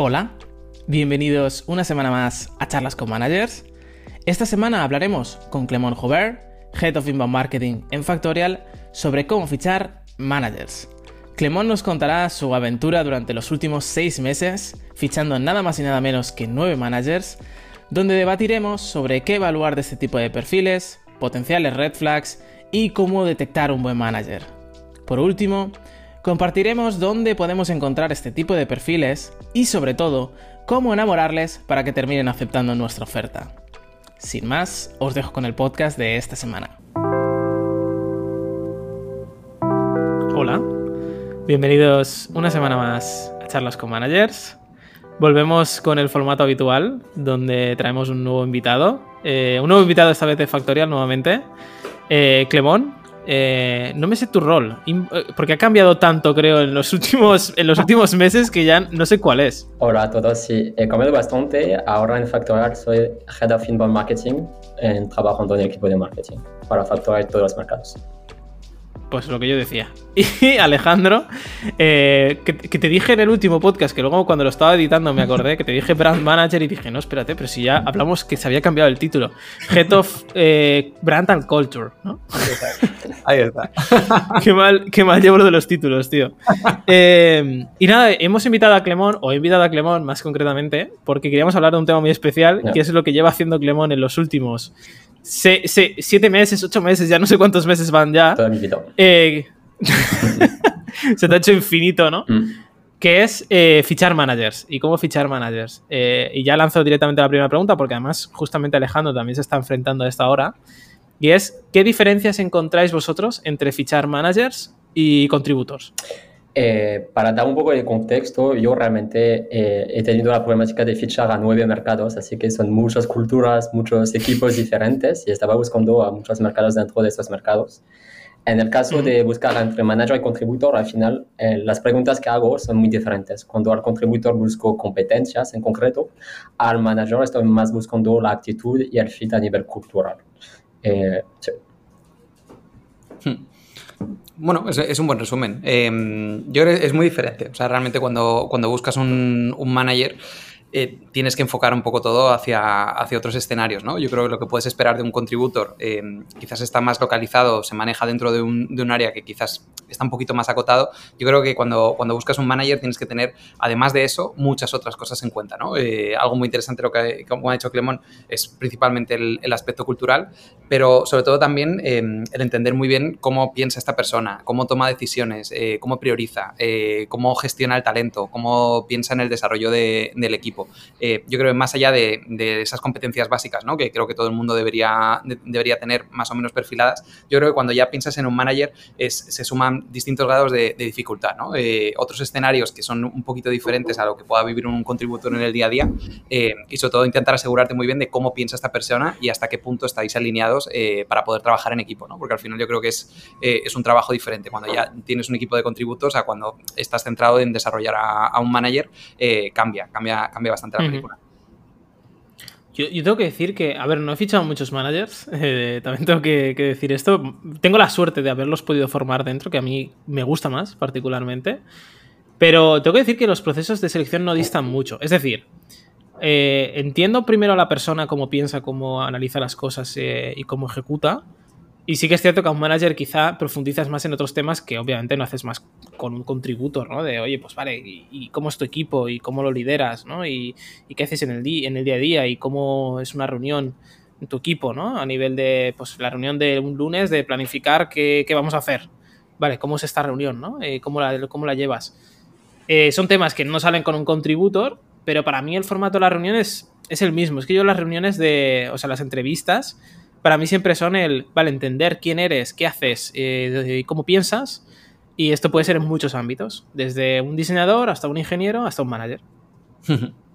Hola, bienvenidos una semana más a Charlas con Managers. Esta semana hablaremos con Clemón Joubert, Head of Inbound Marketing en Factorial, sobre cómo fichar managers. Clemón nos contará su aventura durante los últimos seis meses, fichando nada más y nada menos que nueve managers, donde debatiremos sobre qué evaluar de este tipo de perfiles, potenciales red flags y cómo detectar un buen manager. Por último, compartiremos dónde podemos encontrar este tipo de perfiles y sobre todo, cómo enamorarles para que terminen aceptando nuestra oferta. Sin más, os dejo con el podcast de esta semana. Hola, bienvenidos una semana más a Charlas con Managers. Volvemos con el formato habitual, donde traemos un nuevo invitado. Eh, un nuevo invitado esta vez de Factorial nuevamente. Eh, Clemón, eh, no me sé tu rol, eh, porque ha cambiado tanto, creo, en los últimos, en los últimos meses que ya no sé cuál es. Hola a todos, sí, he cambiado bastante. Ahora en Factorial soy Head of Inbound Marketing, en, trabajando en el equipo de marketing para Factorial todos los mercados. Pues lo que yo decía. Y Alejandro, eh, que, te dije en el último podcast, que luego cuando lo estaba editando me acordé, que te dije Brand Manager y dije, no, espérate, pero si ya hablamos que se había cambiado el título. Head of eh, Brand and Culture, ¿no? Ahí está. qué, mal, qué mal llevo lo de los títulos, tío. Eh, y nada, hemos invitado a Clemón, o he invitado a Clemón más concretamente, porque queríamos hablar de un tema muy especial, que es lo que lleva haciendo Clemón en los últimos siete meses, ocho meses, ya no sé cuántos meses van ya. Eh, se te ha hecho infinito, ¿no? Mm. Que es eh, fichar managers y cómo fichar managers. Eh, y ya lanzo directamente la primera pregunta, porque además, justamente Alejandro también se está enfrentando a esta hora. Y es: ¿qué diferencias encontráis vosotros entre fichar managers y contributors? Eh, para dar un poco de contexto, yo realmente eh, he tenido la problemática de fichar a nueve mercados, así que son muchas culturas, muchos equipos diferentes y estaba buscando a muchos mercados dentro de estos mercados. En el caso de buscar entre manager y contributor, al final eh, las preguntas que hago son muy diferentes. Cuando al contributor busco competencias en concreto, al manager estoy más buscando la actitud y el fit a nivel cultural. Sí. Bueno, es, un buen resumen. Em, yo creo que es muy diferente. O sea, realmente cuando, cuando buscas un, un manager, eh, tienes que enfocar un poco todo hacia, hacia otros escenarios, ¿no? Yo creo que lo que puedes esperar de un contributor eh, quizás está más localizado, se maneja dentro de un, de un, área que quizás está un poquito más acotado. Yo creo que cuando, cuando buscas un manager tienes que tener, además de eso, muchas otras cosas en cuenta, ¿no? Eh, algo muy interesante, lo que como ha dicho Clemón, es principalmente el, el aspecto cultural, pero sobre todo también el entender muy bien cómo piensa esta persona, cómo toma decisiones, cómo prioriza, cómo gestiona el talento, cómo piensa en el desarrollo de, del equipo. Eh, yo creo que más allá de, esas competencias básicas, que creo que todo el mundo debería, debería tener más o menos perfiladas, yo creo que cuando ya piensas en un manager se suman distintos grados de, dificultad. Eh, otros escenarios que son un poquito diferentes a lo que pueda vivir un contributor en el día a día eh, y sobre todo intentar asegurarte muy bien de cómo piensa esta persona y hasta qué punto estáis alineados para poder trabajar en equipo, porque al final yo creo que es, es un trabajo diferente. Cuando ya tienes un equipo de contributos a cuando estás centrado en desarrollar a, a un manager, cambia, cambia, cambia bastante la película. Yo, tengo que decir que, a ver, no he fichado muchos managers, eh, también tengo que, decir esto. Tengo la suerte de haberlos podido formar dentro, que a mí me gusta más particularmente. Pero tengo que decir que los procesos de selección no distan mucho. Es decir, eh, entiendo primero a la persona cómo piensa, cómo analiza las cosas eh, y cómo ejecuta. Y sí que es cierto que a un manager quizá profundizas más en otros temas que obviamente no haces más con un contributor, ¿no? De, oye, pues vale, ¿y, cómo es tu equipo? ¿Y cómo lo lideras? ¿no? ¿Y, qué haces en el, en el día a día? ¿Y cómo es una reunión en tu equipo, ¿no? A nivel de, pues la reunión de un lunes de planificar qué, vamos a hacer. Vale, ¿cómo es esta reunión, ¿no? Eh, ¿cómo, la, ¿Cómo la llevas? Eh, son temas que no salen con un contributor, pero para mí el formato de las reuniones es el mismo. Es que yo las reuniones de, o sea, las entrevistas para mí siempre son el, vale, entender quién eres, qué haces eh, cómo piensas. Y esto puede ser en muchos ámbitos, desde un diseñador hasta un ingeniero hasta un manager.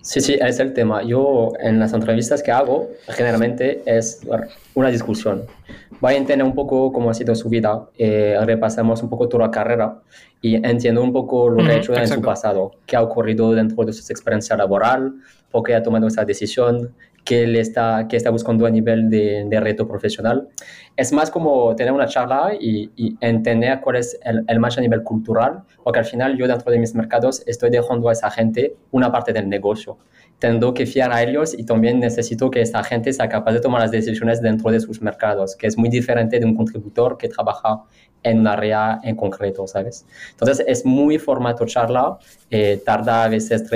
Sí, sí, es el tema. Yo en las entrevistas que hago, generalmente es una discusión. Voy a entender un poco cómo ha sido su vida, eh, repasamos un poco toda la carrera y entiendo un poco lo que ha hecho en su pasado, qué ha ocurrido dentro de su experiencia laboral, por qué ha tomado esa decisión, que él está, que está buscando a nivel de, de reto profesional. Es más como tener una charla y, entender cuál es el, el, match a nivel cultural, porque al final yo dentro de mis mercados estoy dejando a esa gente una parte del negocio. Tengo que fiar a ellos y también necesito que esta gente sea capaz de tomar las decisiones dentro de sus mercados, que es muy diferente de un contributor que trabaja en un área en concreto, ¿sabes? Entonces es muy formato charla, eh, tarda a veces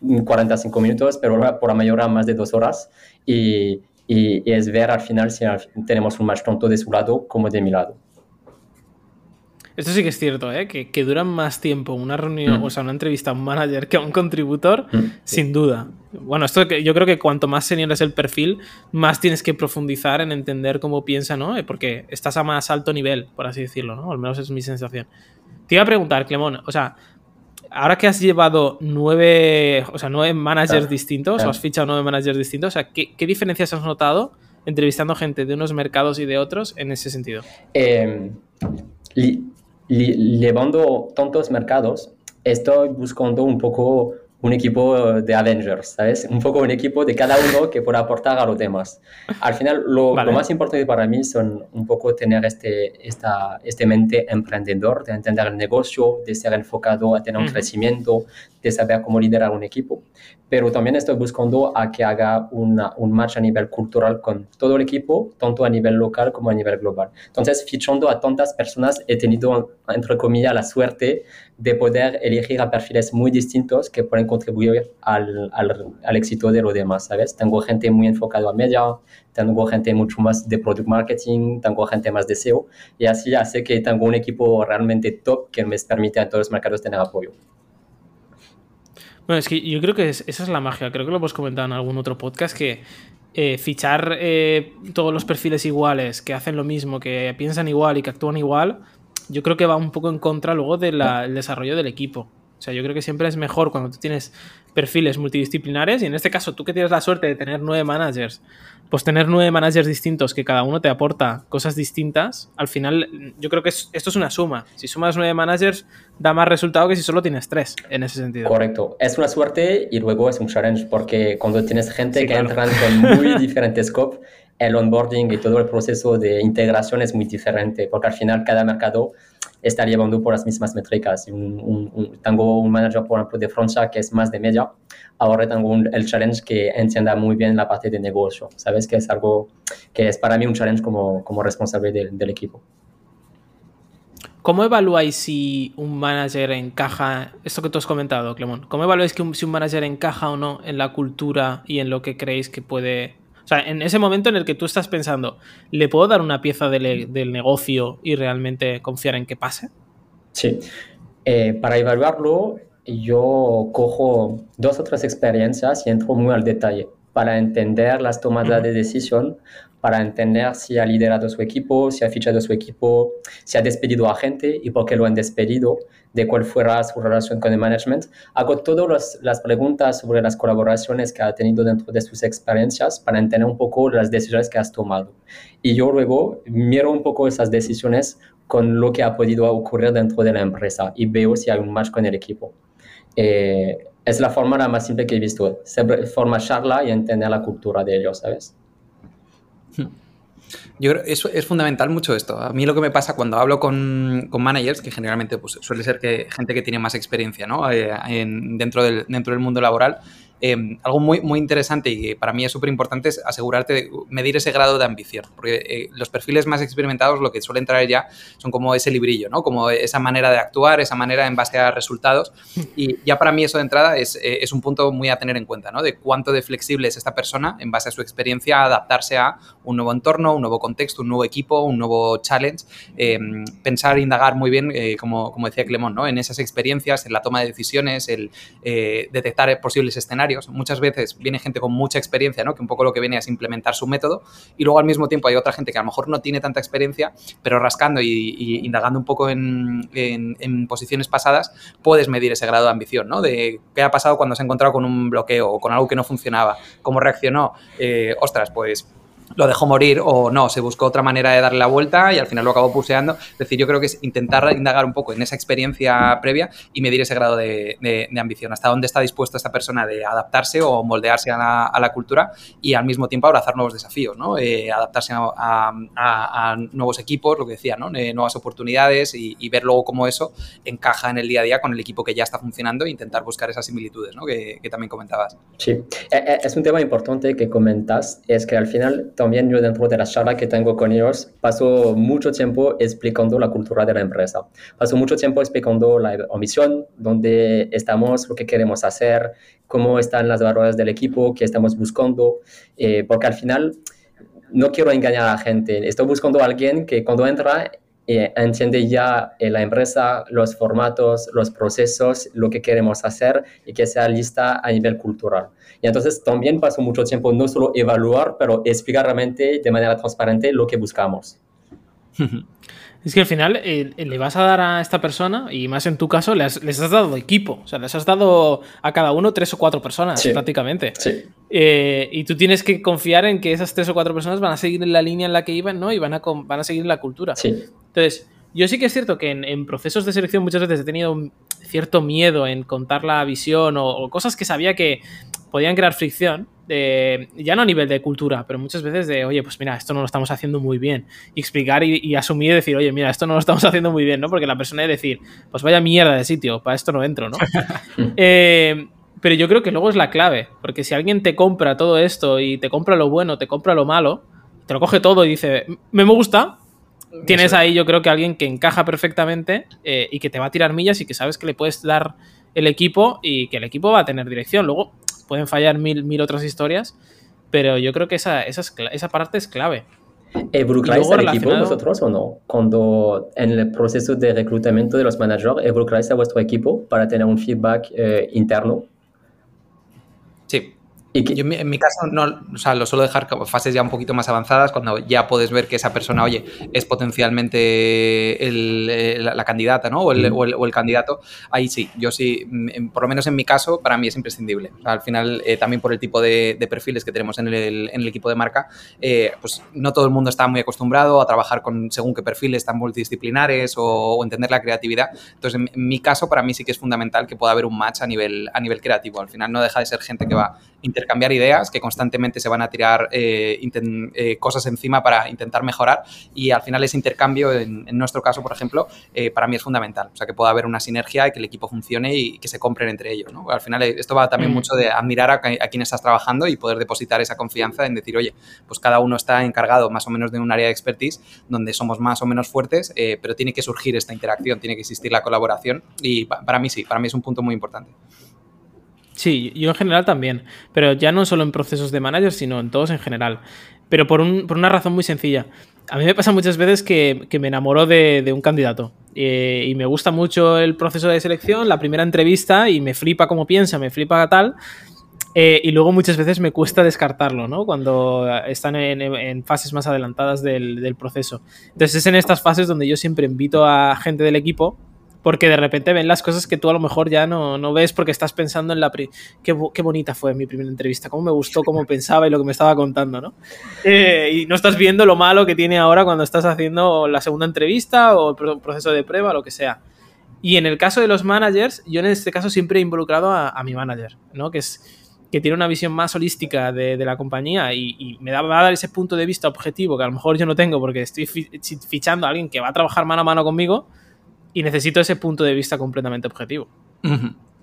45 minutos, pero por la mayoría más de dos horas. Y, y, es ver al final si tenemos un match tonto de su lado como de mi lado. Esto sí que es cierto, ¿eh? que, que duran más tiempo una reunión, mm. o sea, una entrevista a un manager que a un contributor, mm. sin duda. Bueno, esto yo creo que cuanto más senior es el perfil, más tienes que profundizar en entender cómo piensa, ¿no? Eh, porque estás a más alto nivel, por así decirlo, ¿no? Al menos es mi sensación. Te iba a preguntar, Clemón, o sea, ahora que has llevado nueve, o sea, nueve managers distintos, o has fichado nueve managers distintos, o sea, ¿qué, diferencias has notado entrevistando gente de unos mercados y de otros en ese sentido? Eh, llevando tantos mercados, estoy buscando un poco un equipo de Avengers, ¿sabes? Un poco un equipo de cada uno que pueda aportar a los demás. Al final, lo, lo, más importante para mí son un poco tener este, esta, este mente emprendedor, de entender el negocio, de ser enfocado a tener un crecimiento, de saber cómo liderar un equipo. Pero también estoy buscando a que haga una, un match a nivel cultural con todo el equipo, tanto a nivel local como a nivel global. Entonces, fichando a tantas personas, he tenido, entre comillas, la suerte de poder elegir a perfiles muy distintos que pueden contribuir al, al, al éxito de los demás, ¿sabes? Tengo gente muy enfocada a media, tengo gente mucho más de product marketing, tengo gente más de SEO, y así hace que tengo un equipo realmente top que me permite a todos los mercados tener apoyo. Bueno, es que yo creo que esa es la magia, creo que lo hemos comentado en algún otro podcast, que eh, fichar eh, todos los perfiles iguales, que hacen lo mismo, que piensan igual y que actúan igual, yo creo que va un poco en contra luego del desarrollo del equipo. O sea, yo creo que siempre es mejor cuando tú tienes perfiles multidisciplinares y en este caso tú que tienes la suerte de tener nueve managers, pues tener nueve managers distintos que cada uno te aporta cosas distintas, al final yo creo que esto es una suma. Si sumas nueve managers da más resultado que si solo tienes tres en ese sentido. Correcto. Es una suerte y luego es un challenge porque cuando tienes gente que entran con muy diferentes scope, el onboarding y todo el proceso de integración es muy diferente porque al final cada mercado está llevando por las mismas métricas. tengo un manager, por ejemplo, de Francia que es más de media. Ahora tengo el challenge que entienda muy bien la parte de negocio. Sabes que es algo que es para mí un challenge como, como responsable del equipo. ¿Cómo evaluáis si un manager encaja, esto que tú has comentado, Clemón, cómo evaluáis que si un manager encaja o no en la cultura y en lo que creéis que puede sea, en ese momento en el que tú estás pensando, ¿le puedo dar una pieza del, negocio y realmente confiar en que pase? Sí. Eh, para evaluarlo, yo cojo dos o tres experiencias y entro muy al detalle para entender las tomadas de decisión, para entender si ha liderado su equipo, si ha fichado su equipo, si ha despedido a gente y por qué lo han despedido, de cuál fuera su relación con el management. Hago todas las preguntas sobre las colaboraciones que ha tenido dentro de sus experiencias para entender un poco las decisiones que has tomado. Y yo luego miro un poco esas decisiones con lo que ha podido ocurrir dentro de la empresa y veo si hay un match con el equipo. Eh, es la forma más simple que he visto. Forma charla y entender la cultura de ellos, ¿sabes? Yo creo que es, es fundamental mucho esto. A mí lo que me pasa cuando hablo con, con managers, que generalmente pues, suele ser que gente que tiene más experiencia ¿no? Eh, dentro, del, dentro del mundo laboral, Em, algo muy, muy interesante y que para mí es súper importante es asegurarte de medir ese grado de ambición, porque eh, los perfiles más experimentados lo que suelen traer ya son como ese librillo, ¿no? Como esa manera de actuar, esa manera en base a resultados y ya para mí eso de entrada es, eh, es un punto muy a tener en cuenta, ¿no? De cuánto de flexible es esta persona en base a su experiencia a adaptarse a un nuevo entorno, un nuevo contexto, un nuevo equipo, un nuevo challenge, em, pensar e indagar muy bien, eh, como, como decía Clemón, ¿no? En esas experiencias, en la toma de decisiones, el detectar posibles escenarios Muchas veces viene gente con mucha experiencia, ¿no? que un poco lo que viene es implementar su método, y luego al mismo tiempo hay otra gente que a lo mejor no tiene tanta experiencia, pero rascando y, indagando un poco en, posiciones pasadas, puedes medir ese grado de ambición, ¿no? de qué ha pasado cuando se ha encontrado con un bloqueo o con algo que no funcionaba, cómo reaccionó, eh, ostras, pues lo dejó morir o no, se buscó otra manera de darle la vuelta y al final lo acabó puseando. Es decir, yo creo que es intentar indagar un poco en esa experiencia previa y medir ese grado de, ambición, hasta dónde está dispuesto esta persona de adaptarse o moldearse a la, cultura y al mismo tiempo abrazar nuevos desafíos, ¿no? Eh, adaptarse a, nuevos equipos, lo que decía, ¿no? Eh, nuevas oportunidades y, ver luego cómo eso encaja en el día a día con el equipo que ya está funcionando e intentar buscar esas similitudes ¿no? que, que también comentabas. Sí, eh, es un tema importante que comentas, es que al final también yo dentro de la charla que tengo con ellos paso mucho tiempo explicando la cultura de la empresa. Paso mucho tiempo explicando la misión, dónde estamos, lo que queremos hacer, cómo están las valores del equipo, qué estamos buscando, eh, porque al final no quiero engañar a la gente. Estoy buscando a alguien que cuando entra eh, entiende ya en la empresa los formatos, los procesos, lo que queremos hacer y que sea lista a nivel cultural. Y entonces también paso mucho tiempo no solo evaluar, pero explicar realmente de manera transparente lo que buscamos. Es que al final eh, le vas a dar a esta persona, y más en tu caso, les has dado equipo. O sea, les has dado a cada uno tres o cuatro personas, prácticamente. Sí. Eh, y tú tienes que confiar en que esas tres o cuatro personas van a seguir en la línea en la que iban, ¿no? Y van a, van a seguir en la cultura. Sí. Entonces, yo sí que es cierto que en, procesos de selección muchas veces he tenido cierto miedo en contar la visión o cosas que sabía que podían crear fricción, ya no a nivel de cultura, pero muchas veces de, oye, pues mira, esto no lo estamos haciendo muy bien. Y explicar y, asumir y decir, oye, mira, esto no lo estamos haciendo muy bien, ¿no? Porque la persona debe decir, pues vaya mierda de sitio, para esto no entro, ¿no? Eh, pero yo creo que luego es la clave, porque si alguien te compra todo esto y te compra lo bueno, te compra lo malo, te lo coge todo y dice, me gusta, tienes ahí yo creo que alguien que encaja perfectamente eh, y que te va a tirar millas y que sabes que le puedes dar el equipo y que el equipo va a tener dirección. Luego, pueden fallar mil, mil otras historias, pero yo creo que esa, esa, esa parte es clave. ¿Evolucráis al equipo vosotros o no? Cuando en el proceso de reclutamiento de los managers, ¿evolucráis a vuestro equipo para tener un feedback eh, interno? Sí, yo en mi caso no, o sea, lo suelo dejar como fases ya un poquito más avanzadas, cuando ya puedes ver que esa persona, oye, es potencialmente el, eh, la, candidata, ¿no? O el, o, el, candidato. Ahí sí, yo sí, mm, por lo menos en mi caso, para mí es imprescindible. al final, eh, también por el tipo de, perfiles que tenemos en el, en el equipo de marca, eh, pues no todo el mundo está muy acostumbrado a trabajar con según qué perfiles tan multidisciplinares o, entender la creatividad. Entonces, en, mi caso, para mí sí que es fundamental que pueda haber un match a nivel, a nivel creativo. Al final no deja de ser gente que va intercambiar ideas, que constantemente se van a tirar eh, eh, cosas encima para intentar mejorar y al final ese intercambio, en, nuestro caso, por ejemplo, eh, para mí es fundamental. O sea, que pueda haber una sinergia y que el equipo funcione y que se compren entre ellos. ¿no? Al final esto va también mm. mucho de admirar a, a quien estás trabajando y poder depositar esa confianza en decir, oye, pues cada uno está encargado más o menos de un área de expertise donde somos más o menos fuertes, pero tiene que surgir esta interacción, tiene que existir la colaboración y para mí sí, para mí es un punto muy importante. Sí, yo en general también, pero ya no solo en procesos de manager, sino en todos en general. Pero por, una razón muy sencilla. A mí me pasa muchas veces que, me enamoro de, un candidato eh, y me gusta mucho el proceso de selección, la primera entrevista y me flipa cómo piensa, me flipa tal. Eh, y luego muchas veces me cuesta descartarlo, ¿no? Cuando están en, fases más adelantadas del, del, proceso. Entonces es en estas fases donde yo siempre invito a gente del equipo porque de repente ven las cosas que tú a lo mejor ya no, no ves porque estás pensando en la... Qué, qué, bonita fue mi primera entrevista, cómo me gustó, cómo pensaba y lo que me estaba contando, ¿no? Eh, y no estás viendo lo malo que tiene ahora cuando estás haciendo la segunda entrevista o el proceso de prueba, lo que sea. Y en el caso de los managers, yo en este caso siempre he involucrado a, mi manager, ¿no? Que es que tiene una visión más holística de, de la compañía y, y, me da, va a dar ese punto de vista objetivo que a lo mejor yo no tengo porque estoy fichando a alguien que va a trabajar mano a mano conmigo, y necesito ese punto de vista completamente objetivo.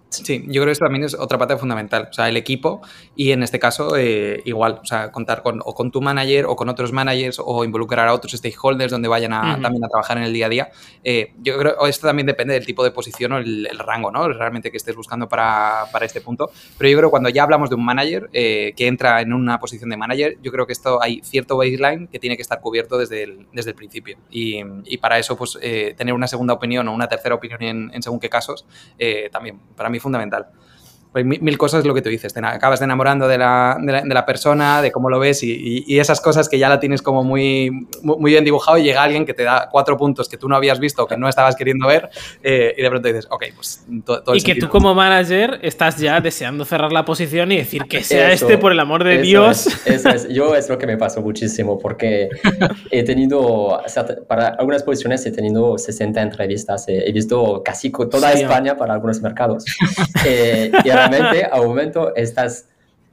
Sí, yo creo que eso también es otra parte fundamental. O sea, el equipo y en este caso eh, igual, o sea, contar con, o con tu manager o con otros managers o involucrar a otros stakeholders donde vayan a, también a trabajar en el día a día. Eh, yo creo que esto también depende del tipo de posición o el, rango, ¿no? Realmente que estés buscando para, para, este punto. Pero yo creo que cuando ya hablamos de un manager eh, que entra en una posición de manager, yo creo que esto hay cierto baseline que tiene que estar cubierto desde el, desde el principio. Y, y para eso, pues, tener una segunda opinión o una tercera opinión en, en según qué casos, también para mí fundamental. Pues mil, cosas lo que tú dices, te acabas enamorando de la, de la, persona, de cómo lo ves y, y, esas cosas que ya la tienes como muy, muy bien dibujado y llega alguien que te da cuatro puntos que tú no habías visto, que no estabas queriendo ver eh, y de pronto dices, ok, pues todo, Y que tú como manager estás ya deseando cerrar la posición y decir que sea este por el amor de Dios. eso es, yo es lo que me pasó muchísimo porque he tenido, para algunas posiciones he tenido 60 entrevistas, he visto casi toda España para algunos mercados. Eh, y realmente a un momento estás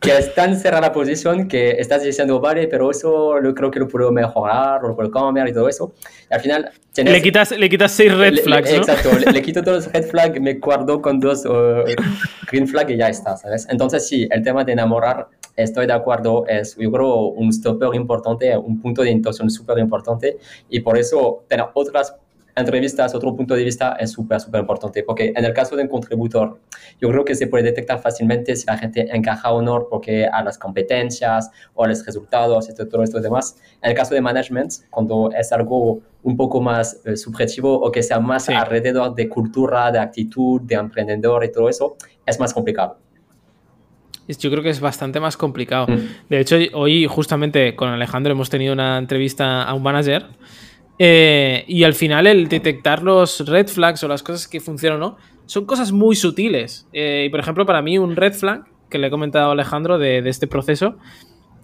que es tan cerrada la posición que estás diciendo, vale, pero eso yo creo que lo puedo mejorar, lo puedo cambiar y todo eso. Y al final... le, quitas, le quitas seis red flags, ¿no? Exacto, le, quito todos los red flags, me guardo con dos uh, green flags y ya está, ¿sabes? Entonces sí, el tema de enamorar, estoy de acuerdo, es yo creo un stopper importante, un punto de intención súper importante y por eso tener otras entrevistas, otro punto de vista es súper, súper importante, porque en el caso de un contributor, yo creo que se puede detectar fácilmente si la gente encaja o no, porque a las competencias o a los resultados y todo esto demás. En el caso de management, cuando es algo un poco más eh, subjetivo o que sea más alrededor de cultura, de actitud, de emprendedor y todo eso, es más complicado. Yo creo que es bastante más complicado. Mm. De hecho, hoy justamente con Alejandro hemos tenido una entrevista a un manager eh, y al final el detectar los red flags o las cosas que funcionan o no, son cosas muy sutiles. Eh, y por ejemplo, para mí un red flag, que le he comentado a Alejandro de, este proceso,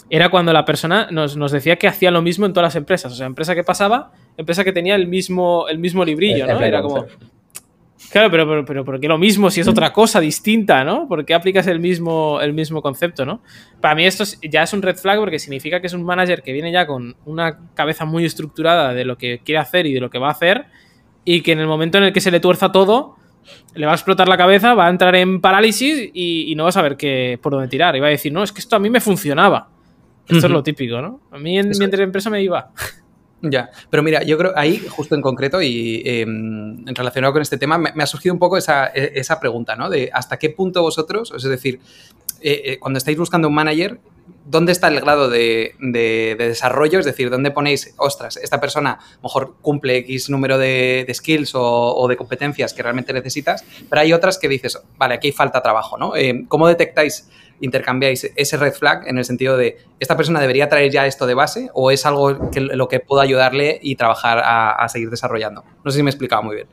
era cuando la persona nos, decía que hacía lo mismo en todas las empresas. O sea, empresa que pasaba, empresa que tenía el mismo, el mismo librillo, ¿no? Era como, Claro, pero, pero, pero ¿por qué lo mismo si es otra cosa distinta, ¿no? ¿Por qué aplicas el mismo, el mismo concepto, ¿no? Para mí esto ya es un red flag porque significa que es un manager que viene ya con una cabeza muy estructurada de lo que quiere hacer y de lo que va a hacer y que en el momento en el que se le tuerza todo, le va a explotar la cabeza, va a entrar en parálisis y, no va a saber qué, por dónde tirar. Y va a decir, no, es que esto a mí me funcionaba. Esto es lo típico, ¿no? A mí en, mientras empresa me iba. Ya, pero mira, yo creo ahí, justo en concreto y en relacionado con este tema, me, ha surgido un poco esa, e, esa, pregunta, ¿no? De hasta qué punto vosotros, es decir, eh, eh, cuando estáis buscando un manager, ¿dónde está el grado de, desarrollo? Es decir, ¿dónde ponéis, ostras, esta persona a lo mejor cumple X número de, skills o, de competencias que realmente necesitas, pero hay otras que dices, vale, aquí falta trabajo, ¿no? Eh, ¿Cómo detectáis intercambiáis ese red flag en el sentido de, ¿esta persona debería traer ya esto de base o es algo que lo que pueda ayudarle y trabajar a, seguir desarrollando? No sé si me he explicado muy bien.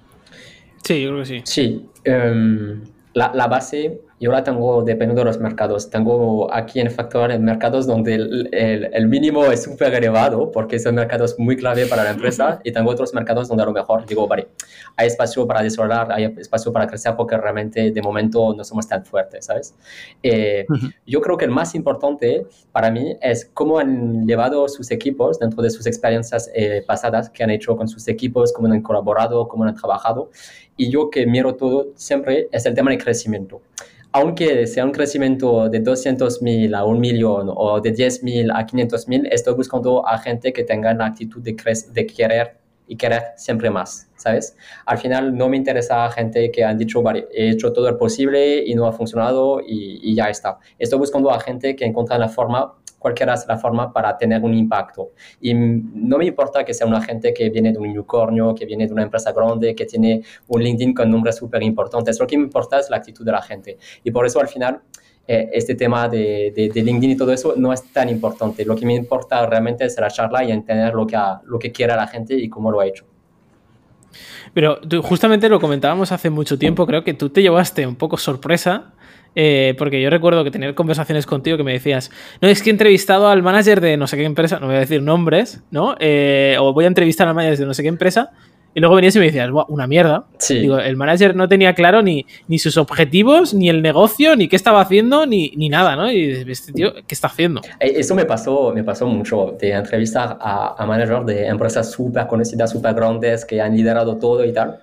Sí, yo creo que sí. Sí. Em, la, la, base yo la tengo dependiendo de los mercados. Tengo aquí en Factor en mercados donde el, el, mínimo es súper elevado porque son mercados muy clave para la empresa y tengo otros mercados donde a lo mejor digo, vale, hay espacio para desarrollar, hay espacio para crecer porque realmente de momento no somos tan fuertes, ¿sabes? Eh, yo creo que el más importante para mí es cómo han llevado sus equipos dentro de sus experiencias eh, pasadas que han hecho con sus equipos, cómo han colaborado, cómo han trabajado. Y yo que miro todo siempre es el tema del crecimiento aunque sea un crecimiento de 200.000 a un millón o de 10.000 a 500.000, estoy buscando a gente que tenga la actitud de, de querer y querer siempre más, ¿sabes? Al final no me interesa gente que han dicho, vale, he hecho todo el posible y no ha funcionado y, y ya está. Estoy buscando a gente que encuentra la forma cualquiera es la forma para tener un impacto. Y no me importa que sea una gente que viene de un unicornio, que viene de una empresa grande, que tiene un LinkedIn con nombres súper importantes. Lo que me importa es la actitud de la gente. Y por eso al final eh, este tema de, de, LinkedIn y todo eso no es tan importante. Lo que me importa realmente es la charla y entender lo que, lo que quiere la gente y cómo lo ha hecho. Pero justamente lo comentábamos hace mucho tiempo, creo que tú te llevaste un poco sorpresa eh, porque yo recuerdo que tener conversaciones contigo que me decías, no, es que he entrevistado al manager de no sé qué empresa, no voy a decir nombres, ¿no? Eh, o voy a entrevistar al manager de no sé qué empresa, y luego venías y me decías, una mierda. Digo, el manager no tenía claro ni, ni sus objetivos, ni el negocio, ni qué estaba haciendo, ni, ni nada, ¿no? Y este tío, ¿qué está haciendo? Eh, eso me pasó, me pasó mucho, de entrevistar a, a managers de empresas súper conocidas, súper grandes, que han liderado todo y tal.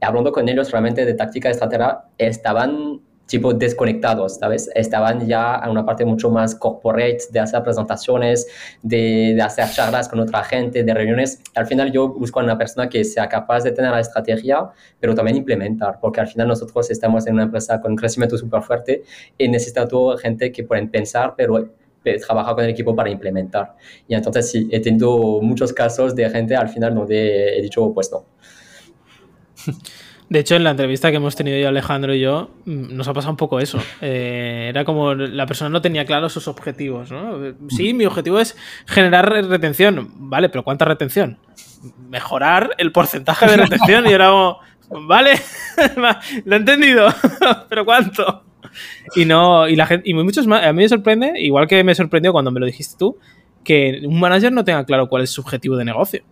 hablando con ellos realmente de táctica, estrategia, estaban tipo desconectados, ¿sabes? Estaban ya en una parte mucho más corporate, de hacer presentaciones, de, de, hacer charlas con otra gente, de reuniones. Al final yo busco a una persona que sea capaz de tener la estrategia, pero también implementar, porque al final nosotros estamos en una empresa con un crecimiento súper fuerte y necesitamos gente que pueden pensar, pero trabajar con el equipo para implementar. Y entonces sí, he tenido muchos casos de gente al final donde he dicho, pues no. De hecho, en la entrevista que hemos tenido yo, Alejandro y yo, mm, nos ha pasado un poco eso. Eh, era como la persona no tenía claros sus objetivos, ¿no? Sí, mi objetivo es generar retención. Vale, pero ¿cuánta retención? Mejorar el porcentaje de retención y era como, vale, lo he entendido, pero ¿cuánto? Y no, y la gente, y muchos más, a mí me sorprende, igual que me sorprendió cuando me lo dijiste tú, que un manager no tenga claro cuál es su objetivo de negocio.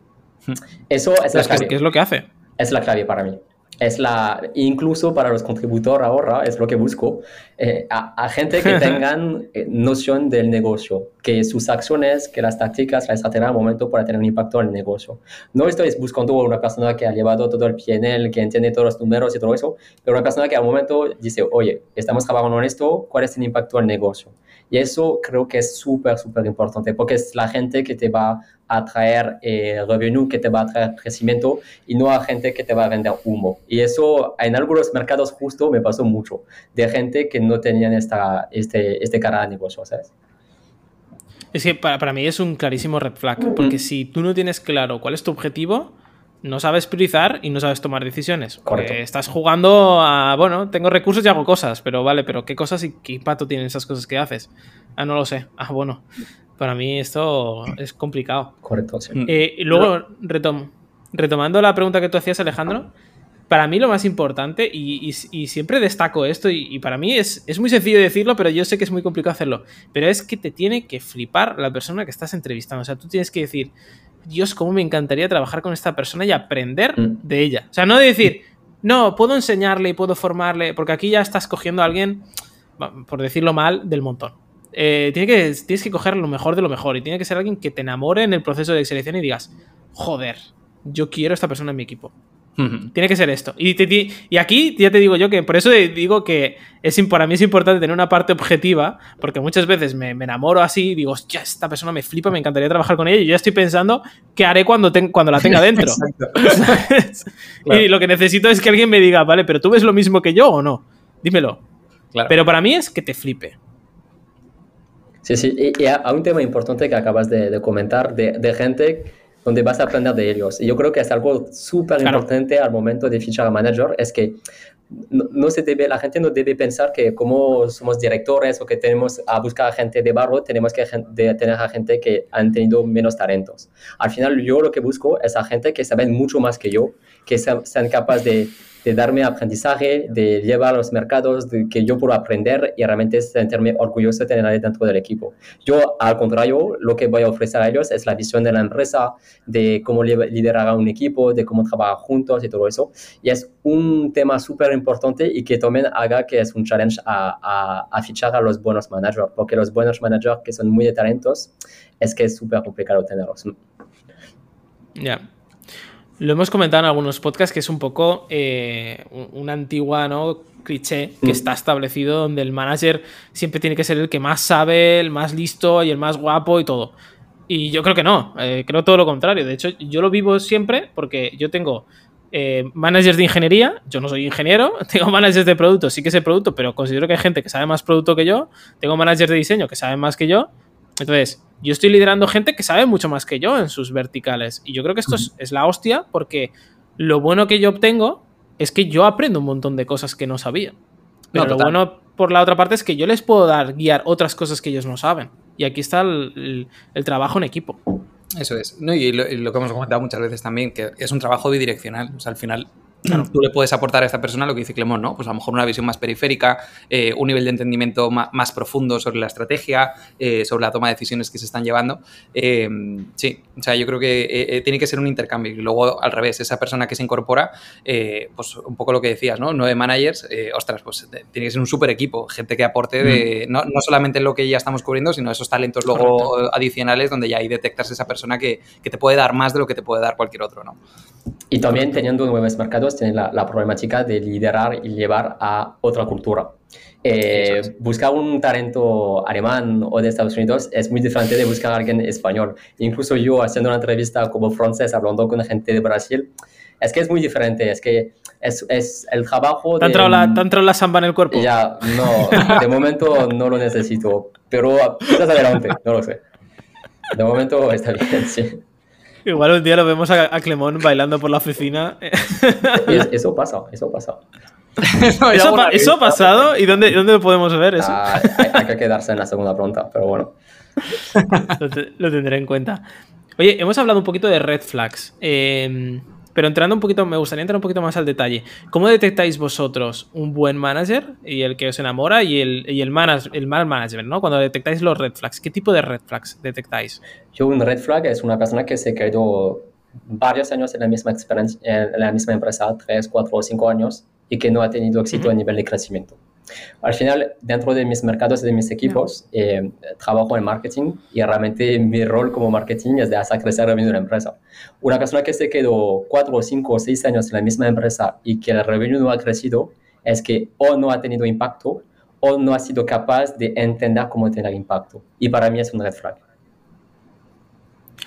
Eso es la clave. ¿Qué es lo que hace? Es la clave para mí es la, incluso para los contributores ahora, es lo que busco, eh, a, gente que tengan eh, noción del negocio, que sus acciones, que las tácticas, la estrategia al momento para tener un impacto en el negocio. No estoy buscando una persona que ha llevado todo el PNL, que entiende todos los números y todo eso, pero una persona que al momento dice, oye, estamos trabajando en esto, ¿cuál es el impacto en el negocio? Y eso creo que es súper, súper importante, porque es la gente que te va a traer eh, revenue, que te va a traer crecimiento y no a gente que te va a vender humo. Y eso en algunos mercados justo me pasó mucho, de gente que no tenían esta, este, este cara de negocio, ¿sabes? Es que para, para mí es un clarísimo red flag, porque si tú no tienes claro cuál es tu objetivo, no sabes priorizar y no sabes tomar decisiones. estás jugando a, bueno, tengo recursos y hago cosas, pero vale, pero ¿qué cosas y qué impacto tienen esas cosas que haces? Ah, no lo sé. Ah, bueno. Para mí esto es complicado. Correcto, sí. Eh, y luego, retomando la pregunta que tú hacías, Alejandro, para mí lo más importante, y, siempre destaco esto, y, para mí es, es, muy sencillo decirlo, pero yo sé que es muy complicado hacerlo, pero es que te tiene que flipar la persona que estás entrevistando. O sea, tú tienes que decir, Dios, cómo me encantaría trabajar con esta persona y aprender mm. de ella. O sea, no de decir, no, puedo enseñarle y puedo formarle, porque aquí ya estás cogiendo a alguien, por decirlo mal, del montón. Eh, tiene que, tienes que coger lo mejor de lo mejor y tiene que ser alguien que te enamore en el proceso de selección y digas, joder, yo quiero a esta persona en mi equipo. Tiene que ser esto. Y, y, aquí ya te digo yo que por eso digo que es, para mí es importante tener una parte objetiva, porque muchas veces me, enamoro así y digo, hostia, esta persona me flipa, me encantaría trabajar con ella y yo ya estoy pensando qué haré cuando, cuando la tenga dentro. Y lo que necesito es que alguien me diga, vale, pero tú ves lo mismo que yo o no. Dímelo. Pero para mí es que te flipe. Sí, sí, y, hay un tema importante que acabas de, comentar de, de gente donde vas a aprender de ellos. Y yo creo que es algo súper importante al momento de fichar a manager, es que no, se debe, la gente no debe pensar que como somos directores o que tenemos a buscar a gente de barro, tenemos que tener a gente que han tenido menos talentos. Al final yo lo que busco es a gente que saben mucho más que yo, que sean capaces de de darme aprendizaje, de llevar a los mercados, de que yo puedo aprender y realmente sentirme orgulloso de tener dentro del equipo. Yo, al contrario, lo que voy a ofrecer a ellos es la visión de la empresa, de cómo liderar a un equipo, de cómo trabajar juntos y todo eso. Y es un tema súper importante y que también haga que es un challenge a, a, fichar a los buenos managers, porque los buenos managers que son muy de talentos, es que es súper complicado tenerlos. Ya. Lo hemos comentado en algunos podcasts que es un poco eh, una antigua ¿no? cliché que mm. está establecido donde el manager siempre tiene que ser el que más sabe, el más listo y el más guapo y todo. Y yo creo que no, eh, creo todo lo contrario. De hecho, yo lo vivo siempre porque yo tengo eh, managers de ingeniería, yo no soy ingeniero, tengo managers de producto, sí que sé producto, pero considero que hay gente que sabe más producto que yo, tengo managers de diseño que saben más que yo. Entonces, yo estoy liderando gente que sabe mucho más que yo en sus verticales. Y yo creo que esto es, la hostia porque lo bueno que yo obtengo es que yo aprendo un montón de cosas que no sabía. Pero lo bueno por la otra parte es que yo les puedo dar, guiar otras cosas que ellos no saben. Y aquí está el, trabajo en equipo. Eso es. y, lo, y, lo, que hemos comentado muchas veces también, que es un trabajo bidireccional. O sea, al final Tú le puedes aportar a esta persona lo que dice Clemón, ¿no? Pues a lo mejor una visión más periférica, eh, un nivel de entendimiento más, profundo sobre la estrategia, eh, sobre la toma de decisiones que se están llevando. Eh, sí, o sea, yo creo que tiene que ser un intercambio. Y luego, al revés, esa persona que se incorpora, pues un poco lo que decías, ¿no? Nueve managers, ostras, pues tiene que ser un súper equipo, gente que aporte de, no, no, solamente lo que ya estamos cubriendo, sino esos talentos luego adicionales donde ya ahí detectas esa persona que, que te puede dar más de lo que te puede dar cualquier otro, ¿no? Y también teniendo nuevos mercados, tiene la, problemática de liderar y llevar a otra cultura. Eh, buscar un talento alemán o de Estados Unidos es muy diferente de buscar a alguien español. Incluso yo haciendo una entrevista como francés, hablando con gente de Brasil, es que es muy diferente. Es que es, es el trabajo. ¿Te ha la, la samba en el cuerpo? Ya, no, de momento no lo necesito. Pero quizás adelante, no lo sé. De momento está bien, sí. Igual un día lo vemos a, a Clemón bailando por la oficina. Es- eso pasa, eso pasa. ¿Eso, pa- eso ha pasado? ¿Y dónde, dónde podemos ver eso? Ah, hay, hay que quedarse en la segunda pregunta, pero bueno. Lo, te- lo tendré en cuenta. Oye, hemos hablado un poquito de red flags. eh, pero entrando un poquito, me gustaría entrar un poquito más al detalle. ¿Cómo detectáis vosotros un buen manager y el que os enamora y el, y el, mal manager, ¿no? Cuando detectáis los red flags, ¿qué tipo de red flags detectáis? Yo un red flag es una persona que se quedó varios años en la misma experiencia, en la misma empresa, tres, cuatro o cinco años, y que no ha tenido éxito a nivel de crecimiento. Al final, dentro de mis mercados y de mis equipos, eh, trabajo en marketing y realmente mi rol como marketing es de hacer crecer el revenue de la empresa. Una persona que se quedó cuatro, cinco o seis años en la misma empresa y que el revenue no ha crecido, es que o no ha tenido impacto o no ha sido capaz de entender cómo tener impacto. Y para mí es un red flag.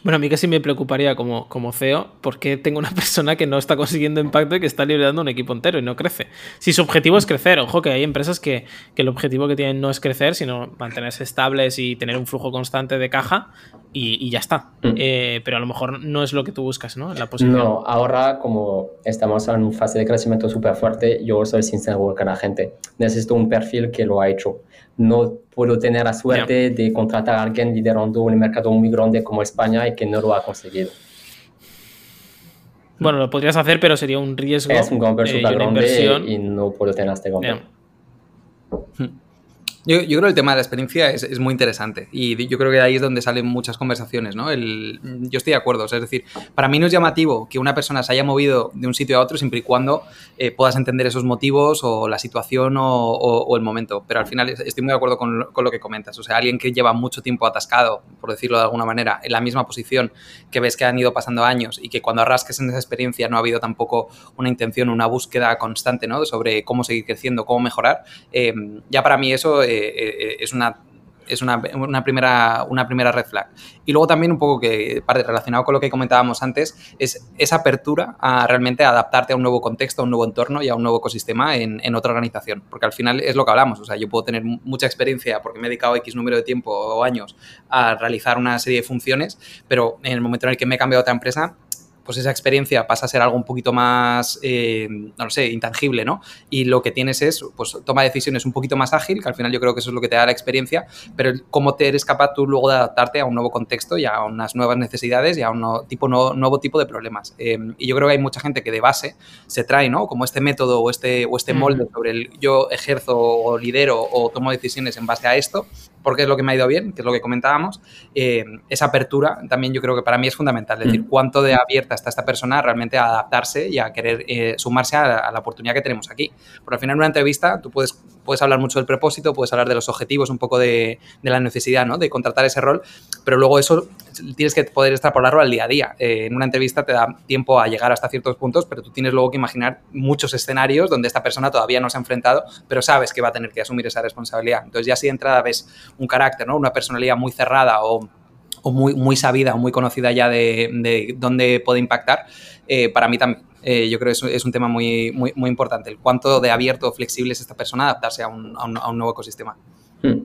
Bueno, a mí casi me preocuparía como, como CEO porque tengo una persona que no está consiguiendo impacto y que está liderando un equipo entero y no crece. Si su objetivo es crecer, ojo que hay empresas que, que el objetivo que tienen no es crecer, sino mantenerse estables y tener un flujo constante de caja y, y ya está. Mm. Eh, pero a lo mejor no es lo que tú buscas, ¿no? La posición. No, ahora como estamos en fase de crecimiento súper fuerte, yo soy sincero con la gente. Necesito un perfil que lo ha hecho. No puedo tener la suerte de contratar a alguien liderando un mercado muy grande como España y que no lo ha conseguido. Bueno, lo podrías hacer, pero sería un riesgo. Es un gamble eh, grande inversión. y no puedo tener este gamble. Yo, creo que el tema de la experiencia es, es muy interesante y yo creo que ahí es donde salen muchas conversaciones, ¿no? El- yo estoy de acuerdo, es decir, para mí no es llamativo que una persona se haya movido de un sitio a otro siempre y cuando eh, puedas entender esos motivos o la situación o, el momento, pero al final es- estoy muy de acuerdo con, con lo que comentas, o sea, alguien que lleva mucho tiempo atascado, por decirlo de alguna manera, en la misma posición, que ves que han ido pasando años y que cuando arrasques en esa experiencia no ha habido tampoco una intención, una búsqueda constante, ¿no? Sobre cómo seguir creciendo, cómo mejorar, eh, ya para mí eso eh, eh, es una es una, una primera, una primera red flag. Y luego también un poco que, relacionado con lo que comentábamos antes, es esa apertura a realmente adaptarte a un nuevo contexto, a un nuevo entorno y a un nuevo ecosistema en, en otra organización. Porque al final es lo que hablamos. O sea, yo puedo tener mucha experiencia porque me he dedicado X número de tiempo o años a realizar una serie de funciones, pero en el momento en el que me he cambiado a otra empresa, pues esa experiencia pasa a ser algo un poquito más, eh, no lo sé, intangible, ¿no? Y lo que tienes es, pues, toma decisiones un poquito más ágil, que al final yo creo que eso es lo que te da la experiencia, pero cómo te eres capaz tú luego de adaptarte a un nuevo contexto y a unas nuevas necesidades y a un nuevo tipo, no- nuevo tipo de problemas. Eh, y yo creo que hay mucha gente que de base se trae, ¿no? Como este método o este, o este Mm. molde sobre el yo ejerzo o lidero o tomo decisiones en base a esto, porque es lo que me ha ido bien, que es lo que comentábamos, eh, esa apertura también yo creo que para mí es fundamental, es decir, Mm. cuánto de abierta está esta persona realmente a adaptarse y a querer eh, sumarse a, a la oportunidad que tenemos aquí. Porque al final en una entrevista tú puedes, puedes hablar mucho del propósito, puedes hablar de los objetivos, un poco de, la necesidad ¿no? de contratar ese rol, pero luego eso tienes que poder extrapolarlo al día a día. Eh, en una entrevista te da tiempo a llegar hasta ciertos puntos, pero tú tienes luego que imaginar muchos escenarios donde esta persona todavía no se ha enfrentado, pero sabes que va a tener que asumir esa responsabilidad. Entonces ya si de entrada ves un carácter, ¿no? una personalidad muy cerrada o, o muy, muy sabida o muy conocida ya de, de dónde puede impactar, eh, para mí también. eh, yo creo que es, es un tema muy, muy, muy importante, el cuánto de abierto o flexible es esta persona a adaptarse a un, a un, a un nuevo ecosistema. Hmm.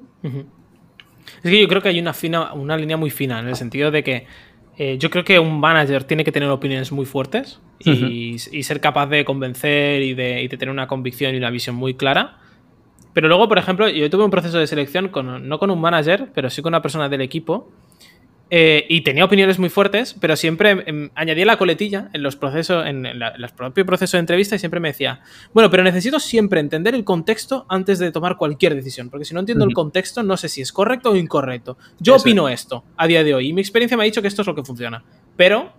Es que yo creo que hay una, fina, una línea muy fina en el sentido de que eh, yo creo que un manager tiene que tener opiniones muy fuertes y, y ser capaz de convencer y de, y de tener una convicción y una visión muy clara. Pero luego, por ejemplo, yo tuve un proceso de selección con, no con un manager, pero sí con una persona del equipo. Eh, y tenía opiniones muy fuertes, pero siempre em, añadía la coletilla en los procesos, en, la- en los propios procesos de entrevista y siempre me decía, bueno, pero necesito siempre entender el contexto antes de tomar cualquier decisión, porque si no entiendo el contexto, no sé si es correcto o incorrecto. Yo Eso opino esto a día de hoy y mi experiencia me ha dicho que esto es lo que funciona, pero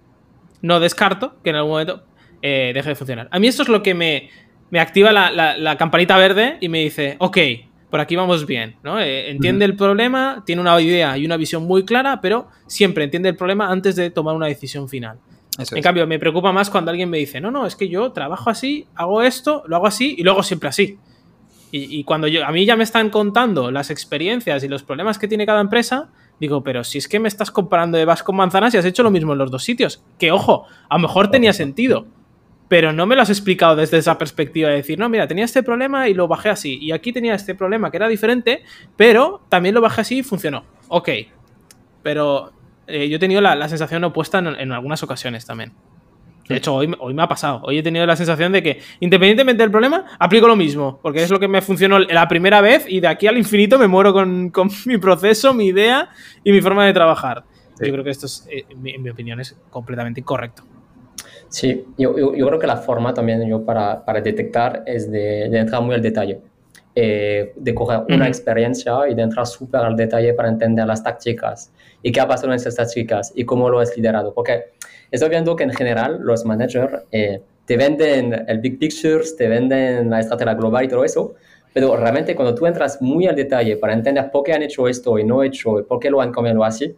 no descarto que en algún momento eh, deje de funcionar. A mí esto es lo que me, me activa la, la- la campanita verde y me dice, ok, por aquí vamos bien, ¿no? Eh, entiende el problema, tiene una idea y una visión muy clara, pero siempre entiende el problema antes de tomar una decisión final. Eso En es. cambio, me preocupa más cuando alguien me dice, no, no, es que yo trabajo así, hago esto, lo hago así y lo hago siempre así. Y, y cuando yo, a mí ya me están contando las experiencias y los problemas que tiene cada empresa, digo, pero si es que me estás comparando de vas con manzanas y has hecho lo mismo en los dos sitios. Que ojo, a lo mejor tenía sentido, pero no me lo has explicado desde esa perspectiva de decir, no, mira, tenía este problema y lo bajé así. Y aquí tenía este problema que era diferente, pero también lo bajé así y funcionó. Ok, pero eh, yo he tenido la, sensación opuesta en, algunas ocasiones también. De hecho, hoy, hoy me ha pasado. Hoy he tenido la sensación de que, independientemente del problema, aplico lo mismo. Porque es lo que me funcionó la primera vez y de aquí al infinito me muero con, mi proceso, mi idea y mi forma de trabajar. Yo creo que esto, es, eh, en, mi, opinión, es completamente incorrecto. Sí, yo, yo, creo que la forma también yo para, para detectar es de, de entrar muy al detalle. Eh, de coger una experiencia y de entrar súper al detalle para entender las tácticas y qué ha pasado en esas tácticas y cómo lo has liderado. Porque estoy viendo que en general los managers eh, te venden el big pictures, te venden la estrategia global y todo eso, pero realmente cuando tú entras muy al detalle para entender por qué han hecho esto y no hecho y por qué lo han cambiado así,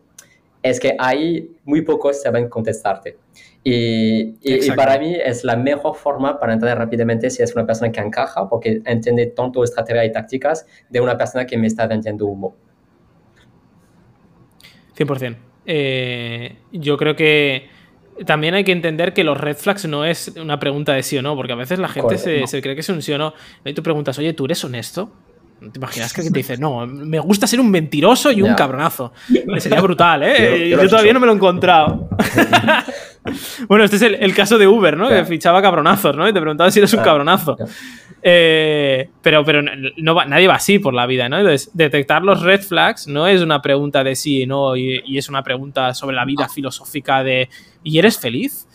es que ahí muy pocos saben contestarte. Y, para mí es la mejor forma para entender rápidamente si es una persona que encaja, porque entiende tanto estrategia y tácticas de una persona que me está vendiendo humo. 100%. Eh, yo creo que también hay que entender que los red flags no es una pregunta de sí o no, porque a veces la gente se, se, cree que es un sí o no. Y tú preguntas, oye, ¿tú eres honesto? ¿Te imaginas que te dice, no, me gusta ser un mentiroso y un cabronazo? Sería brutal, ¿eh? Yo, todavía no me lo he encontrado. bueno, este es el, caso de Uber, ¿no? Que fichaba cabronazos, ¿no? Y te preguntaba si eres un cabronazo. Eh, pero pero no nadie va así por la vida, ¿no? Entonces, detectar los red flags no es una pregunta de sí y no, y, es una pregunta sobre la vida filosófica de ¿y eres feliz?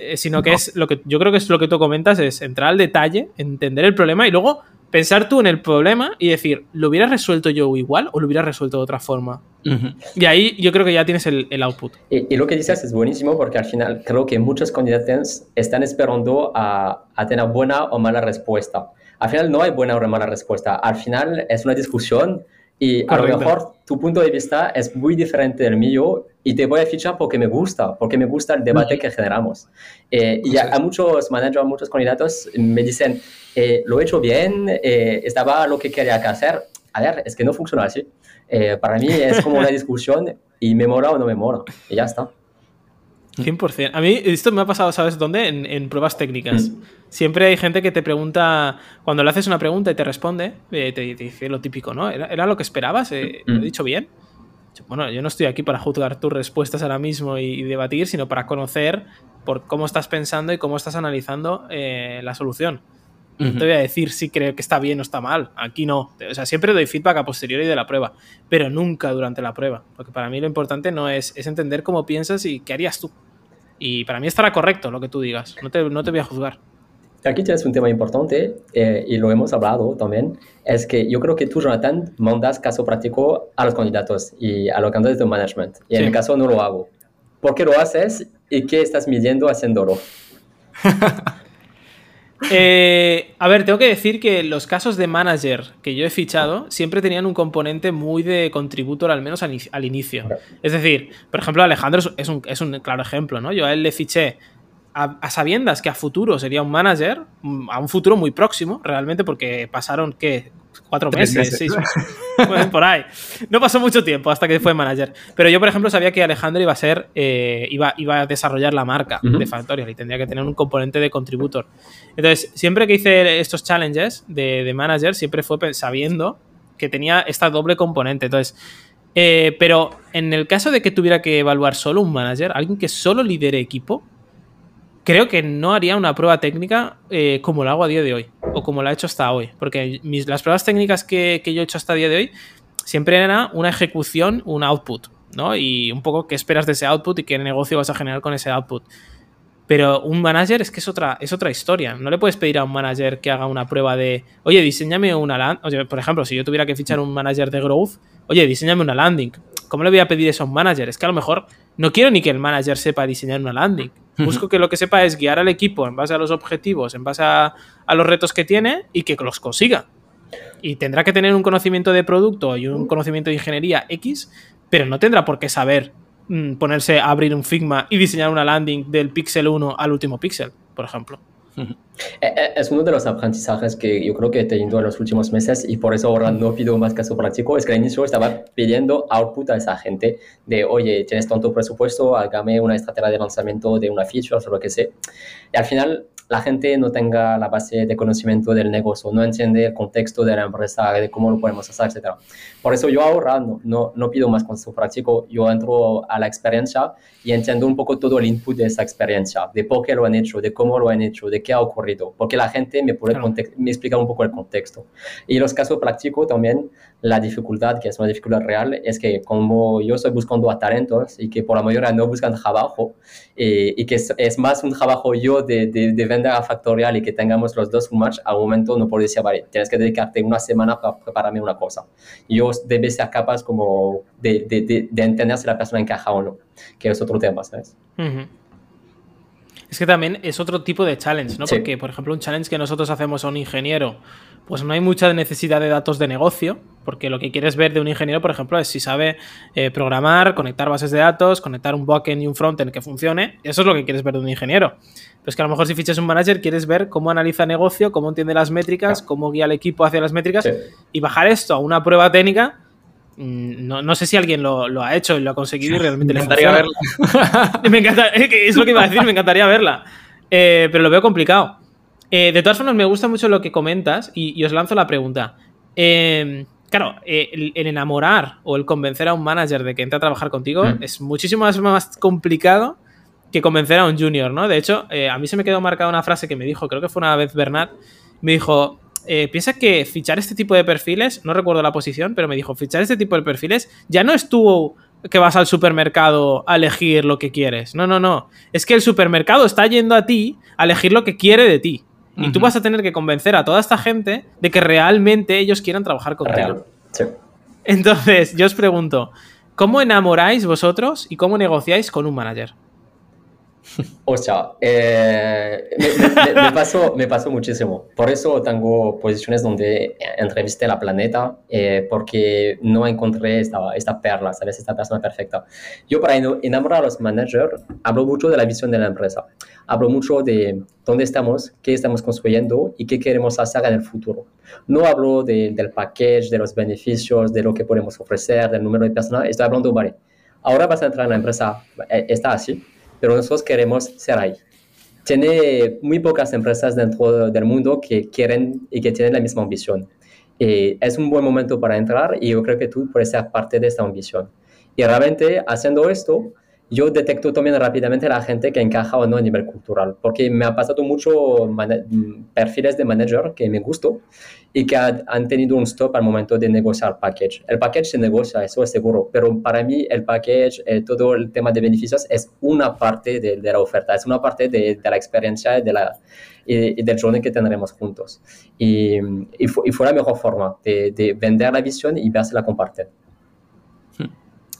Eh, sino que es lo que yo creo que es lo que tú comentas, es entrar al detalle, entender el problema y luego pensar tú en el problema y decir, ¿lo hubiera resuelto yo igual o lo hubiera resuelto de otra forma? Y ahí yo creo que ya tienes el, output. Y, lo que dices es buenísimo porque al final creo que muchos candidatos están esperando a, a tener buena o mala respuesta. Al final no hay buena o mala respuesta. Al final es una discusión y a lo mejor tu punto de vista es muy diferente del mío y te voy a fichar porque me gusta, porque me gusta el debate que generamos. Eh, y a, muchos managers, a muchos candidatos me dicen, eh, lo he hecho bien, eh, estaba lo que quería hacer. A ver, es que no funciona así. para mí es como una discusión y me mola o no me mola. Y ya está. 100%. A mí esto me ha pasado, ¿sabes dónde? En, pruebas técnicas. Mm. Siempre hay gente que te pregunta, cuando le haces una pregunta y te responde, te, dice lo típico, ¿no? ¿Era, lo que esperabas? ¿Lo he mm. dicho bien? Bueno, yo no estoy aquí para juzgar tus respuestas ahora mismo y, debatir, sino para conocer por cómo estás pensando y cómo estás analizando eh, la solución. No te voy a decir si creo que está bien o está mal. Aquí no. O sea, siempre doy feedback a posteriori de la prueba, pero nunca durante la prueba. Porque para mí lo importante no es, es entender cómo piensas y qué harías tú. Y para mí estará correcto lo que tú digas. No te, no te voy a juzgar. Aquí tienes un tema importante eh, y lo hemos hablado también, es que yo creo que tú, Jonathan, mandas caso práctico a los candidatos y a los candidatos de management. Y en mi caso no lo hago. ¿Por qué lo haces y qué estás midiendo haciéndolo? Eh, a ver, tengo que decir que los casos de manager que yo he fichado siempre tenían un componente muy de contributor, al menos al, inicio. Es decir, por ejemplo, Alejandro es un, es un claro ejemplo, ¿no? Yo a él le fiché a, sabiendas que a futuro sería un manager, mm, a un futuro muy próximo, realmente, porque pasaron, ¿qué? Cuatro meses, seis por ahí. No pasó mucho tiempo hasta que fue manager. Pero yo, por ejemplo, sabía que Alejandro iba a ser, eh, iba, iba a desarrollar la marca de Factorial y tendría que tener un componente de contributor. Entonces, siempre que hice estos challenges de, manager, siempre fue sabiendo que tenía esta doble componente. Entonces, eh, pero en el caso de que tuviera que evaluar solo un manager, alguien que solo lidere equipo, creo que no haría una prueba técnica eh, como lo hago a día de hoy o como lo he hecho hasta hoy. Porque las pruebas técnicas que, yo he hecho hasta día de hoy siempre era una ejecución, un output, ¿no? Y un poco qué esperas de ese output y qué negocio vas a generar con ese output. Pero un manager es que es otra, es otra historia. No le puedes pedir a un manager que haga una prueba de, oye, diseñame una landing. por ejemplo, si yo tuviera que fichar un manager de growth, oye, diseñame una landing. ¿Cómo le voy a pedir eso a un manager? Es que a lo mejor no quiero ni que el manager sepa diseñar una landing. Busco que lo que sepa es guiar al equipo en base a los objetivos, en base a, los retos que tiene y que los consiga. Y tendrá que tener un conocimiento de producto y un conocimiento de ingeniería X, pero no tendrá por qué saber mm, ponerse a abrir un Figma y diseñar una landing del pixel 1 al último pixel, por ejemplo. Eh, eh, es uno de los aprendizajes que yo creo que he tenido en los últimos meses y por eso ahora no pido más caso práctico. Es que al inicio estaba pidiendo output a esa gente de, oye, tienes tanto presupuesto, hágame una estrategia de lanzamiento de una feature o lo que sea. Y al final la gente no tenga la base de conocimiento del negocio, no entiende el contexto de la empresa, de cómo lo podemos hacer, etc. Por eso yo ahora no, no, no pido más consejo práctico, yo entro a la experiencia y entiendo un poco todo el input de esa experiencia, de por qué lo han hecho, de cómo lo han hecho, de qué ha ocurrido, porque la gente me puede me explica un poco el contexto. Y los casos prácticos también, la dificultad, que es una dificultad real, es que como yo estoy buscando a talentos y que por la mayoría no buscan trabajo, eh, y que es, más un trabajo yo de, de, de, vender a factorial y que tengamos los dos un match, al momento no puedo decir, vale, tienes que dedicarte una semana para prepararme una cosa. Yo debe ser capaz como de, de, de, entender si la persona encaja o no, que es otro tema, ¿sabes? Es que también es otro tipo de challenge, ¿no? Porque, por ejemplo, un challenge que nosotros hacemos a un ingeniero, pues no hay mucha necesidad de datos de negocio, porque lo que quieres ver de un ingeniero, por ejemplo, es si sabe eh, programar, conectar bases de datos, conectar un backend y un frontend que funcione. Eso es lo que quieres ver de un ingeniero. Pero es que a lo mejor si fichas un manager, quieres ver cómo analiza negocio, cómo entiende las métricas, cómo guía al equipo hacia las métricas y bajar esto a una prueba técnica no, no, sé si alguien lo, lo, ha hecho y lo ha conseguido y realmente me encantaría verla. me encanta, es lo que iba a decir, me encantaría verla. Eh, pero lo veo complicado. Eh, de todas formas, me gusta mucho lo que comentas y, os lanzo la pregunta. Em, claro, eh, el, enamorar o el convencer a un manager de que entre a trabajar contigo mm. es muchísimo más, más, complicado que convencer a un junior, ¿no? De hecho, a mí se me quedó marcada una frase que me dijo, creo que fue una vez Bernat, me dijo, eh, piensa que fichar este tipo de perfiles, no recuerdo la posición, pero me dijo, fichar este tipo de perfiles ya no es tú que vas al supermercado a elegir lo que quieres. No, no, no. Es que el supermercado está yendo a ti a elegir lo que quiere de ti. Y tú vas a tener que convencer a toda esta gente de que realmente ellos quieran trabajar contigo. Entonces, yo os pregunto, ¿cómo enamoráis vosotros y cómo negociáis con un manager? O sea, eh, me, pasó, me pasó muchísimo. Por eso tengo posiciones donde entrevisté a la planeta, eh, porque no encontré esta, perla, ¿sabes? Esta persona perfecta. Yo para enamorar a los managers hablo mucho de la visión de la empresa. Hablo mucho de dónde estamos, qué estamos construyendo y qué queremos hacer en el futuro. No hablo del package, de los beneficios, de lo que podemos ofrecer, del número de personas. Estoy hablando, vale, ahora vas a entrar en la empresa, eh, está así pero nosotros queremos ser ahí. Tiene muy pocas empresas dentro del mundo que quieren y que tienen la misma ambición. Y es un buen momento para entrar y yo creo que tú puedes ser parte de esta ambición. Y realmente haciendo esto, yo detecto también rápidamente la gente que encaja o no a nivel cultural, porque me ha pasado mucho perfiles de manager que me gustó y que han tenido un stop al momento de negociar package. El package se negocia, eso es seguro, pero para mí el package, eh, todo el tema de beneficios es una parte de, la oferta, es una parte de, la experiencia de la, y, del journey que tendremos juntos. Y, y, fue, la mejor forma de, de vender la visión y verse la compartir.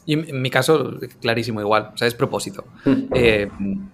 Y en mi caso, clarísimo igual, o sea, es propósito. Eh,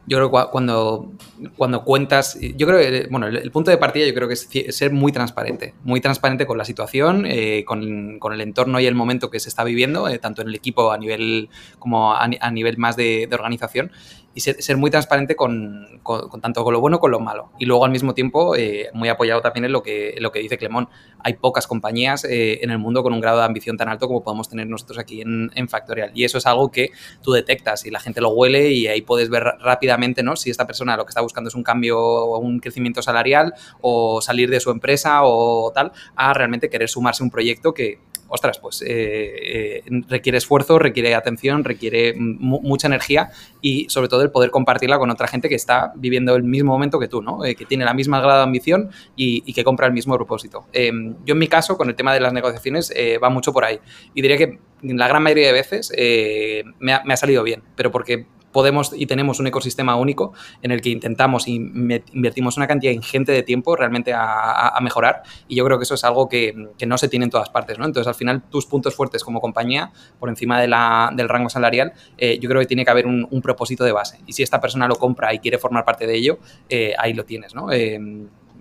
yo creo que cuando, cuando cuentas, yo creo que, bueno, el, punto de partida yo creo que es ser muy transparente, muy transparente con la situación, eh, con, con, el entorno y el momento que se está viviendo, eh, tanto en el equipo a nivel como a, nivel más de, de organización y ser, muy transparente con, con, tanto con lo bueno como con lo malo. Y luego al mismo tiempo, eh, muy apoyado también en lo que, lo que dice Clemón. Hay pocas compañías eh, en el mundo con un grado de ambición tan alto como podemos tener nosotros aquí en, en, Factorial. Y eso es algo que tú detectas y la gente lo huele y ahí puedes ver rápidamente ¿no? si esta persona lo que está buscando es un cambio o un crecimiento salarial o salir de su empresa o tal, a realmente querer sumarse a un proyecto que ostras, pues eh, eh, requiere esfuerzo, requiere atención, requiere mucha energía y sobre todo el poder compartirla con otra gente que está viviendo el mismo momento que tú, ¿no? Eh, que tiene la misma grado de ambición y, que compra el mismo propósito. Yo en mi caso, con el tema de las negociaciones, va mucho por ahí. Y diría que la gran mayoría de veces me ha salido bien, pero porque podemos y tenemos un ecosistema único en el que intentamos y invertimos una cantidad ingente de tiempo realmente a, mejorar y yo creo que eso es algo que, no se tiene en todas partes, ¿no? Entonces al final tus puntos fuertes como compañía por encima de la, del rango salarial eh, yo creo que tiene que haber un, propósito de base y si esta persona lo compra y quiere formar parte de ello, eh, ahí lo tienes, ¿no? Eh,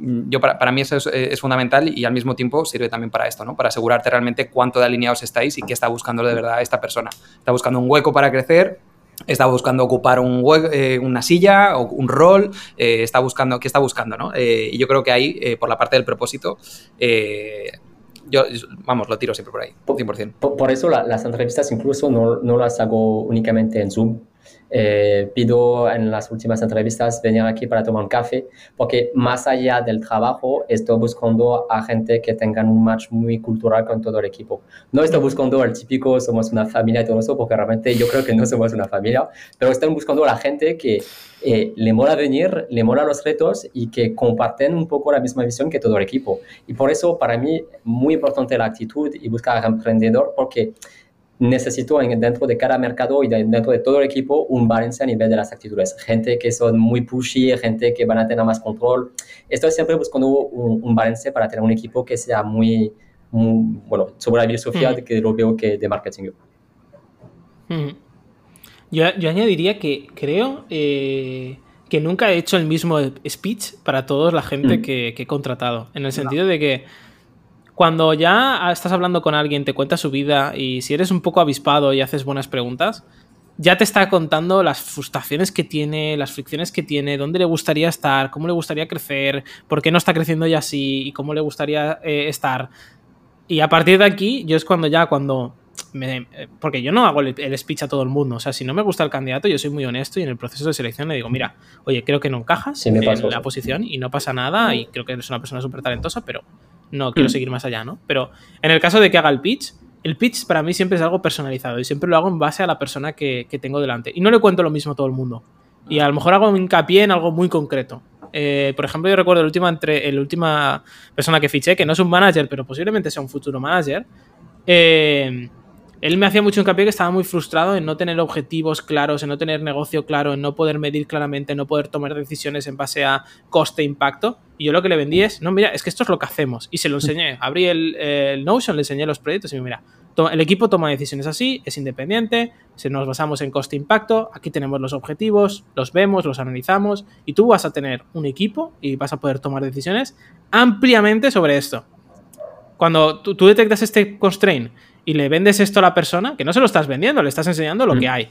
yo para, mí eso es, es, fundamental y al mismo tiempo sirve también para esto, ¿no? Para asegurarte realmente cuánto de alineados estáis y qué está buscando de verdad esta persona. Está buscando un hueco para crecer, está buscando ocupar un eh, una silla o un rol, eh, está buscando, ¿qué está buscando? ¿no? Eh, y yo creo que ahí, por la parte del propósito, yo, vamos, lo tiro siempre por ahí, 100%. Por, por eso las entrevistas incluso no, no, las hago únicamente en Zoom, eh, pido en las últimas entrevistas venir aquí para tomar un café, porque más allá del trabajo, estoy buscando a gente que tengan un match muy cultural con todo el equipo. No estoy buscando el típico somos una familia y todo eso, porque realmente yo creo que no somos una familia, pero estoy buscando a la gente que eh, le mola venir, le mola los retos y que comparten un poco la misma visión que todo el equipo. Y por eso, para mí, muy importante la actitud y buscar a emprendedor, porque necesito dentro de cada mercado y dentro de todo el equipo un balance a nivel de las actitudes. Gente que son muy pushy, gente que van a tener más control. Estoy siempre buscando un, balance para tener un equipo que sea muy, bueno, sobre la filosofía de que lo veo que de marketing. Yo, yo, añadiría que creo eh, que nunca he hecho el mismo speech para toda la gente mm. que, he contratado. En el sentido de que cuando ya estás hablando con alguien, te cuenta su vida y si eres un poco avispado y haces buenas preguntas, ya te está contando las frustraciones que tiene, las fricciones que tiene, dónde le gustaría estar, cómo le gustaría crecer, por qué no está creciendo ya así y cómo le gustaría eh, estar. Y a partir de aquí, yo es cuando ya, cuando me, porque yo no hago el, speech a todo el mundo. O sea, si no me gusta el candidato, yo soy muy honesto y en el proceso de selección le digo, mira, oye, creo que no encajas en la posición y no pasa nada y creo que eres una persona súper talentosa, pero no quiero mm. seguir más allá, ¿no? Pero en el caso de que haga el pitch, el pitch para mí siempre es algo personalizado y siempre lo hago en base a la persona que, tengo delante. Y no le cuento lo mismo a todo el mundo. Y a lo mejor hago hincapié en algo muy concreto. Eh, por ejemplo, yo recuerdo la última, entre, la última persona que fiché, que no es un manager, pero posiblemente sea un futuro manager. Eh, él me hacía mucho hincapié que estaba muy frustrado en no tener objetivos claros, en no tener negocio claro, en no poder medir claramente, en no poder tomar decisiones en base a coste-impacto. Y yo lo que le vendí es, no, mira, es que esto es lo que hacemos. Y se lo enseñé. Abrí el, Notion, le enseñé los proyectos y me mira, el equipo toma decisiones así, es independiente, se nos basamos en coste-impacto, aquí tenemos los objetivos, los vemos, los analizamos y tú vas a tener un equipo y vas a poder tomar decisiones ampliamente sobre esto. Cuando tú, tú detectas este constraint y le vendes esto a la persona, que no se lo estás vendiendo, le estás enseñando lo que mm. hay.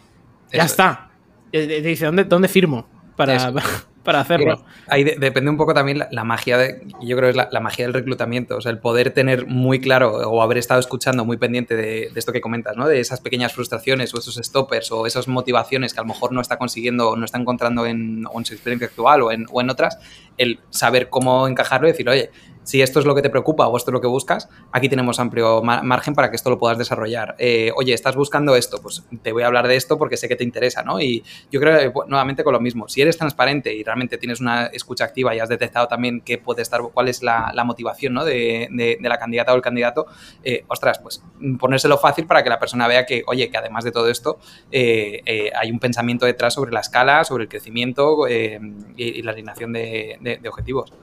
Ya está. Te dice, ¿dónde, dónde firmo para, para hacerlo? ahí depende un poco también la, magia, de, yo creo que es la, magia del reclutamiento, o sea, el poder tener muy claro o haber estado escuchando muy pendiente de, esto que comentas, ¿no? De esas pequeñas frustraciones o esos stoppers o esas motivaciones que a lo mejor no está consiguiendo o no está encontrando en, en su experiencia actual o en, o en otras, el saber cómo encajarlo y decir, oye, si esto es lo que te preocupa o esto es lo que buscas, aquí tenemos amplio margen para que esto lo puedas desarrollar. Eh, oye, estás buscando esto, pues te voy a hablar de esto porque sé que te interesa, ¿no? Y yo creo que nuevamente con lo mismo, si eres transparente y realmente tienes una escucha activa y has detectado también qué puede estar, cuál es la, motivación ¿no? de, la candidata o el candidato, eh, ostras, pues ponérselo fácil para que la persona vea que, oye, que además de todo esto, eh, hay un pensamiento detrás sobre la escala, sobre el crecimiento y, la asignación de objetivos.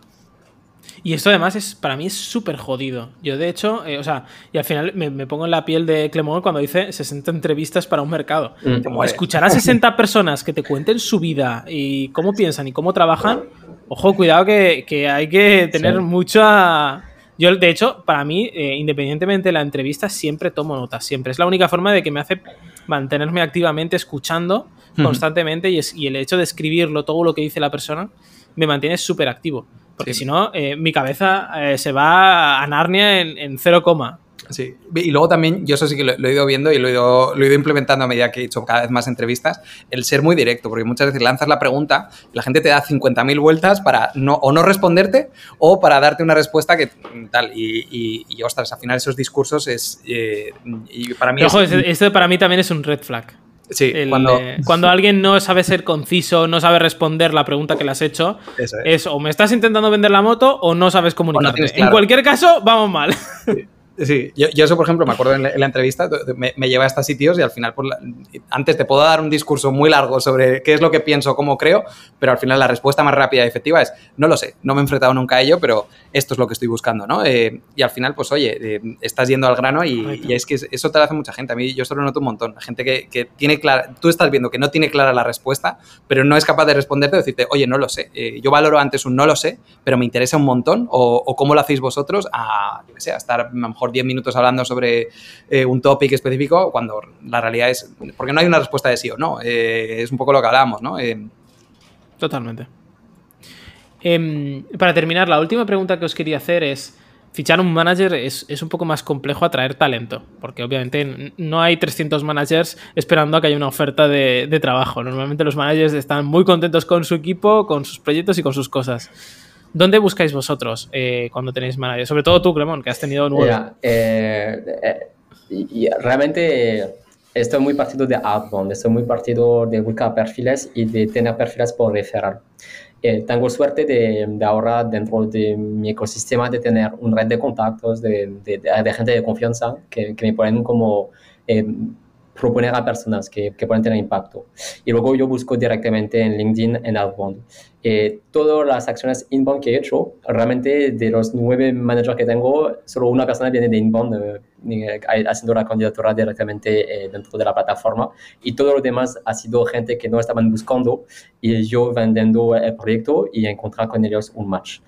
Y esto además es para mí es súper jodido. Yo de hecho, eh, o sea, y al final me, pongo en la piel de Clemón cuando dice 60 entrevistas para un mercado. Mm. Escuchar a 60 personas que te cuenten su vida y cómo piensan y cómo trabajan, ojo, cuidado que, hay que tener mucha... Yo, de hecho, para mí, eh, independientemente de la entrevista, siempre tomo notas, siempre. Es la única forma de que me hace mantenerme activamente escuchando constantemente y, es, y el hecho de escribirlo, todo lo que dice la persona, me mantiene súper activo. Porque si no, eh, mi cabeza eh, se va a Narnia en, cero coma. Sí, y luego también, yo eso sí que lo, he ido viendo y lo he ido, lo he ido, implementando a medida que he hecho cada vez más entrevistas, el ser muy directo, porque muchas veces lanzas la pregunta y la gente te da 50.000 vueltas para no, o no responderte o para darte una respuesta que tal. Y, y, ostras, al final esos discursos es... Eh, y para mí... Ojo, esto para mí también es un red flag. Sí, cuando... cuando alguien no sabe ser conciso, no sabe responder la pregunta que le has hecho, es o me estás intentando vender la moto o no sabes comunicarte. En cualquier caso, vamos mal. Sí, yo, eso, por ejemplo, me acuerdo en la, entrevista, me, lleva a estos sitios y al final, pues, antes te puedo dar un discurso muy largo sobre qué es lo que pienso, cómo creo, pero al final la respuesta más rápida y efectiva es, no lo sé, no me he enfrentado nunca a ello, pero esto es lo que estoy buscando, ¿no? Eh, y al final, pues, oye, eh, estás yendo al grano y, es que eso te lo hace mucha gente. A mí yo solo noto un montón. Gente que, tiene clara, tú estás viendo que no tiene clara la respuesta, pero no es capaz de responderte decirte, oye, no lo sé. Eh, yo valoro antes un no lo sé, pero me interesa un montón, o, cómo lo hacéis vosotros, a, yo sé, a estar a lo mejor 10 minutos hablando sobre eh, un topic específico cuando la realidad es, porque no hay una respuesta de sí o no, eh, es un poco lo que hablábamos, ¿no? Eh, Totalmente. Em, para terminar, la última pregunta que os quería hacer es, fichar un manager es, un poco más complejo atraer talento, porque obviamente no hay 300 managers esperando a que haya una oferta de, trabajo. Normalmente los managers están muy contentos con su equipo, con sus proyectos y con sus cosas. ¿Dónde buscáis vosotros eh, cuando tenéis managers? Sobre todo tú, Clemón, que has tenido nueve. Eh, eh, realmente estoy muy partido de outbound, estoy muy partido de buscar perfiles y de tener perfiles por referral. Eh, tengo suerte de, de, ahora dentro de mi ecosistema de tener una red de contactos, de, de, gente de confianza que, que me pueden como eh, proponer a personas que, que, pueden tener impacto. Y luego yo busco directamente en LinkedIn, en Outbound. Eh, todas las acciones inbound que he hecho, realmente de los nueve managers que tengo, solo una persona viene de inbound eh, haciendo la candidatura directamente dentro de la plataforma y todo lo demás ha sido gente que no estaban buscando y yo vendiendo el proyecto y encontrar con ellos un match.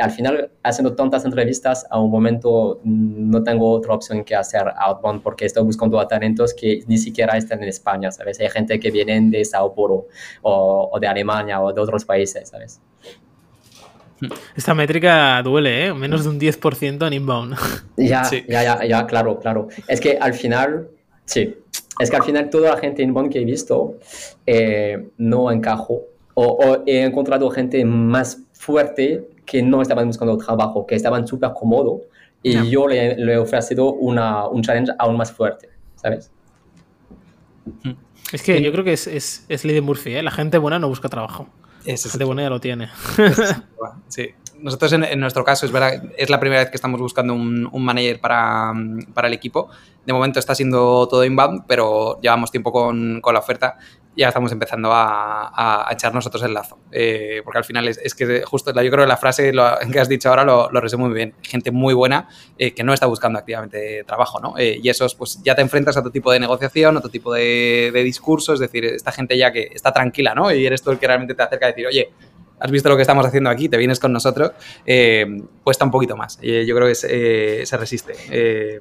al final, haciendo tantas entrevistas, a un momento mm, no tengo otra opción que hacer outbound porque estoy buscando a talentos que ni siquiera están en España, ¿sabes? Hay gente que viene de Sao Paulo o, o de Alemania o de otros países, ¿sabes? Esta métrica duele, ¿eh? Menos de un 10% en inbound. Ya, ya, ya, ya, claro, claro. Es que al final, sí, es que al final toda la gente inbound que he visto eh, no encajo o, he encontrado gente más fuerte que no estaban buscando trabajo, que estaban súper cómodos y yo le, he ofrecido una, un challenge aún más fuerte, ¿sabes? Es que yo creo que es, es, es ley de Murphy, ¿eh? La gente buena no busca trabajo. Ese gente buena ya lo tiene. sí. Nosotros en, nuestro caso es verdad, es la primera vez que estamos buscando un, un manager para, para, el equipo. De momento está siendo todo inbound, pero llevamos tiempo con, con la oferta ya estamos empezando a, echar nosotros el lazo. Eh, porque al final es, que justo yo creo que la frase que has dicho ahora lo, lo resume muy bien. Gente muy buena eh, que no está buscando activamente trabajo, ¿no? Eh, y esos, pues ya te enfrentas a otro tipo de negociación, otro tipo de, de discurso, es decir, esta gente ya que está tranquila, ¿no? Y eres tú el que realmente te acerca a decir, oye, has visto lo que estamos haciendo aquí, te vienes con nosotros, eh, cuesta un poquito más. Y yo creo que se, eh, se resiste. Eh,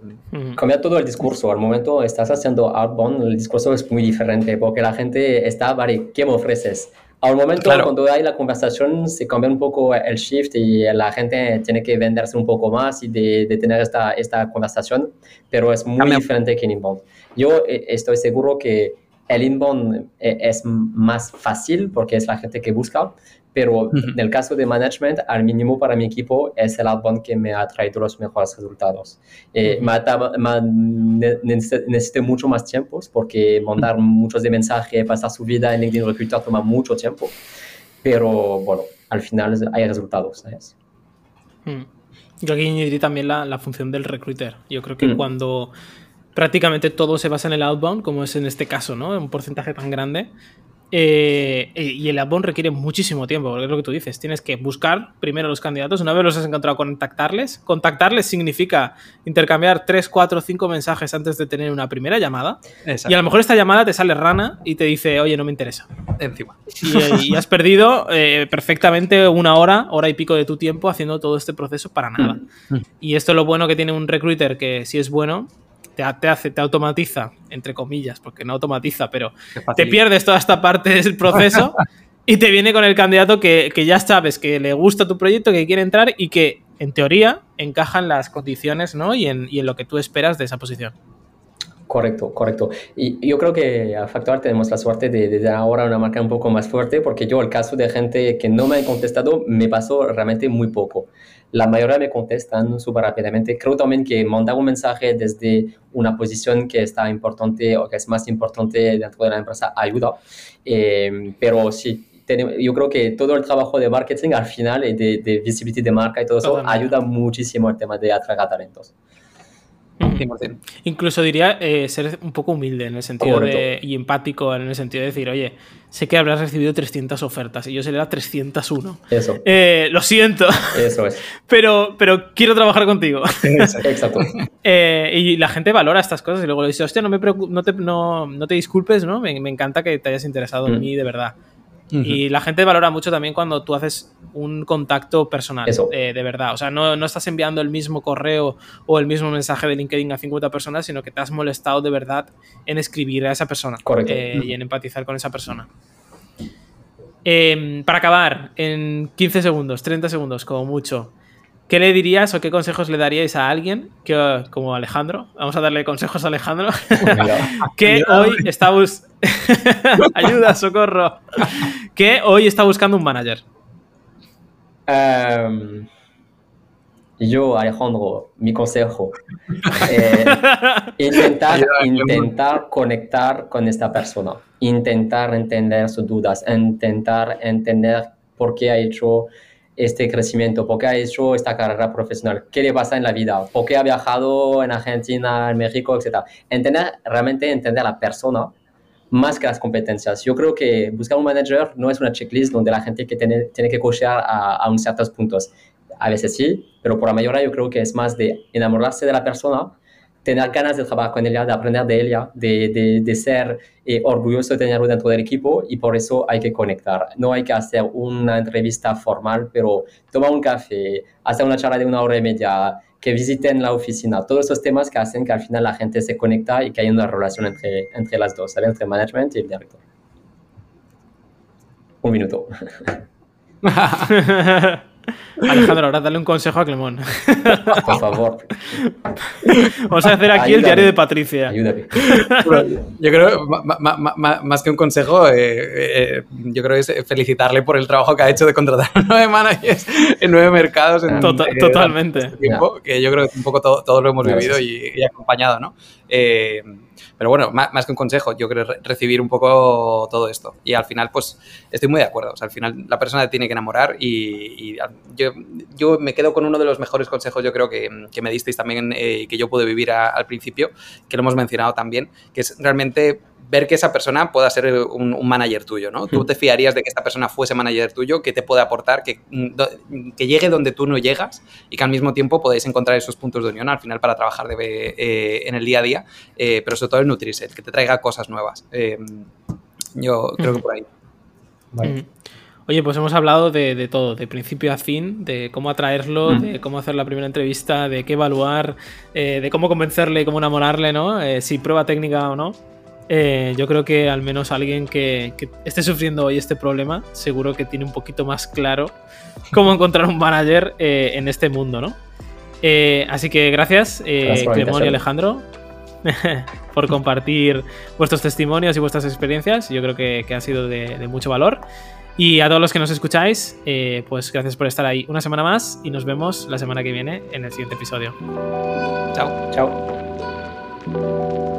Cambia todo el discurso. Al momento estás haciendo outbound, el discurso es muy diferente porque la gente está, vale, ¿qué me ofreces? Al momento, cuando hay la conversación, se cambia un poco el shift y la gente tiene que venderse un poco más y de, de tener esta, esta conversación, pero es muy diferente que en inbound. Yo estoy seguro que el inbound es más fácil porque es la gente que busca, pero en el caso de management, al mínimo para mi equipo, es el outbound que me ha traído los mejores resultados. Eh, necesité mucho más tiempo porque mandar muchos de mensajes, pasar su vida en LinkedIn Recruiter toma mucho tiempo, pero bueno, al final hay resultados. ¿sabes? Yo aquí añadiría también la, la, función del recruiter. Yo creo que cuando prácticamente todo se basa en el outbound, como es en este caso, ¿no? Un porcentaje tan grande, eh, y el outbound requiere muchísimo tiempo, porque es lo que tú dices. Tienes que buscar primero los candidatos. Una vez los has encontrado, contactarles. Contactarles significa intercambiar 3, 4, 5 mensajes antes de tener una primera llamada. Y a lo mejor esta llamada te sale rana y te dice, oye, no me interesa. Encima. Y, has perdido eh, perfectamente una hora, hora y pico de tu tiempo haciendo todo este proceso para nada. Mm. Y esto es lo bueno que tiene un recruiter, que si es bueno, te, hace, te automatiza, entre comillas, porque no automatiza, pero te pierdes toda esta parte del proceso y te viene con el candidato que, ya sabes que le gusta tu proyecto, que quiere entrar y que en teoría encajan las condiciones ¿no? y, en, lo que tú esperas de esa posición. Correcto, correcto. Y yo creo que a Factor tenemos la suerte de, de, dar ahora una marca un poco más fuerte, porque yo el caso de gente que no me ha contestado me pasó realmente muy poco la mayoría me contestan súper rápidamente. Creo también que mandar un mensaje desde una posición que está importante o que es más importante dentro de la empresa ayuda. Eh, pero sí, yo creo que todo el trabajo de marketing al final y de, de visibility de marca y todo eso ayuda muchísimo al tema de atraer talentos. Incluso diría eh, ser un poco humilde en el sentido de, y empático en el sentido de decir, oye, sé que habrás recibido 300 ofertas y yo seré la 301. Eso. Eh, lo siento. Eso es. pero, pero quiero trabajar contigo. Exacto. Eh, y la gente valora estas cosas y luego le dice, hostia, no, me no, te, no, no te disculpes, ¿no? Me, encanta que te hayas interesado en mí de verdad. Y la gente valora mucho también cuando tú haces un contacto personal, eh, de verdad. O sea, no, no, estás enviando el mismo correo o el mismo mensaje de LinkedIn a 50 personas, sino que te has molestado de verdad en escribir a esa persona eh, y en empatizar con esa persona. Em, para acabar, en 15 segundos, 30 segundos, como mucho, ¿qué le dirías o qué consejos le daríais a alguien que, como Alejandro? Vamos a darle consejos a Alejandro. que hoy está buscando... Ayuda, socorro. que hoy está buscando un manager. Em, yo, Alejandro, mi consejo. Eh, intentar, intentar conectar con esta persona. Intentar entender sus dudas. Intentar entender por qué ha hecho este crecimiento, por qué ha hecho esta carrera profesional, qué le pasa en la vida, por qué ha viajado en Argentina, en México, etc. Entender, realmente entender a la persona más que las competencias. Yo creo que buscar un manager no es una checklist donde la gente que tiene, tiene que cochear a, a un ciertos puntos. A veces sí, pero por la mayoría yo creo que es más de enamorarse de la persona, tener ganas de trabajar con ella, de aprender de ella, de, de, de ser eh, orgulloso de tenerlo dentro del equipo y por eso hay que conectar. No hay que hacer una entrevista formal, pero tomar un café, hacer una charla de una hora y media, que visiten la oficina, todos esos temas que hacen que al final la gente se conecta y que hay una relación entre, entre las dos, ¿sabes? entre management y el director. Un minuto. Alejandro, ahora dale un consejo a Clemón. Por favor. Vamos a hacer aquí el diario de Patricia. Ayúdame. Yo creo, más que un consejo, eh, eh, yo creo que es felicitarle por el trabajo que ha hecho de contratar nueve managers en nueve mercados. En, tota-, totalmente. tiempo, que yo creo que un poco todo, lo hemos vivido y, y, acompañado, ¿no? Pero bueno, más, que un consejo, yo creo recibir un poco todo esto. Y al final, pues estoy muy de acuerdo. O sea, al final la persona tiene que enamorar y, yo, yo, me quedo con uno de los mejores consejos, yo creo que, que me disteis también y eh, que yo pude vivir al principio, que lo hemos mencionado también, que es realmente ver que esa persona pueda ser un, manager tuyo, ¿no? Tú te fiarías de que esta persona fuese manager tuyo, que te puede aportar, que, mm, que llegue donde tú no llegas y que al mismo tiempo podéis encontrar esos puntos de unión al final para trabajar de, eh, en el día a día, eh, pero sobre todo el nutrirse, que te traiga cosas nuevas. Eh, yo creo que por ahí. Oye, pues hemos hablado de, todo, de principio a fin, de cómo atraerlo, de cómo hacer la primera entrevista, de qué evaluar, de cómo convencerle, cómo enamorarle, ¿no? si prueba técnica o no. Eh, yo creo que al menos alguien que, esté sufriendo hoy este problema, seguro que tiene un poquito más claro cómo encontrar un manager eh, en este mundo, ¿no? Eh, así que gracias, Clemón y Alejandro, por compartir vuestros testimonios y vuestras experiencias. Yo creo que, ha sido de, de, mucho valor. Y a todos los que nos escucháis, pues gracias por estar ahí una semana más y nos vemos la semana que viene en el siguiente episodio. Chao. Chao.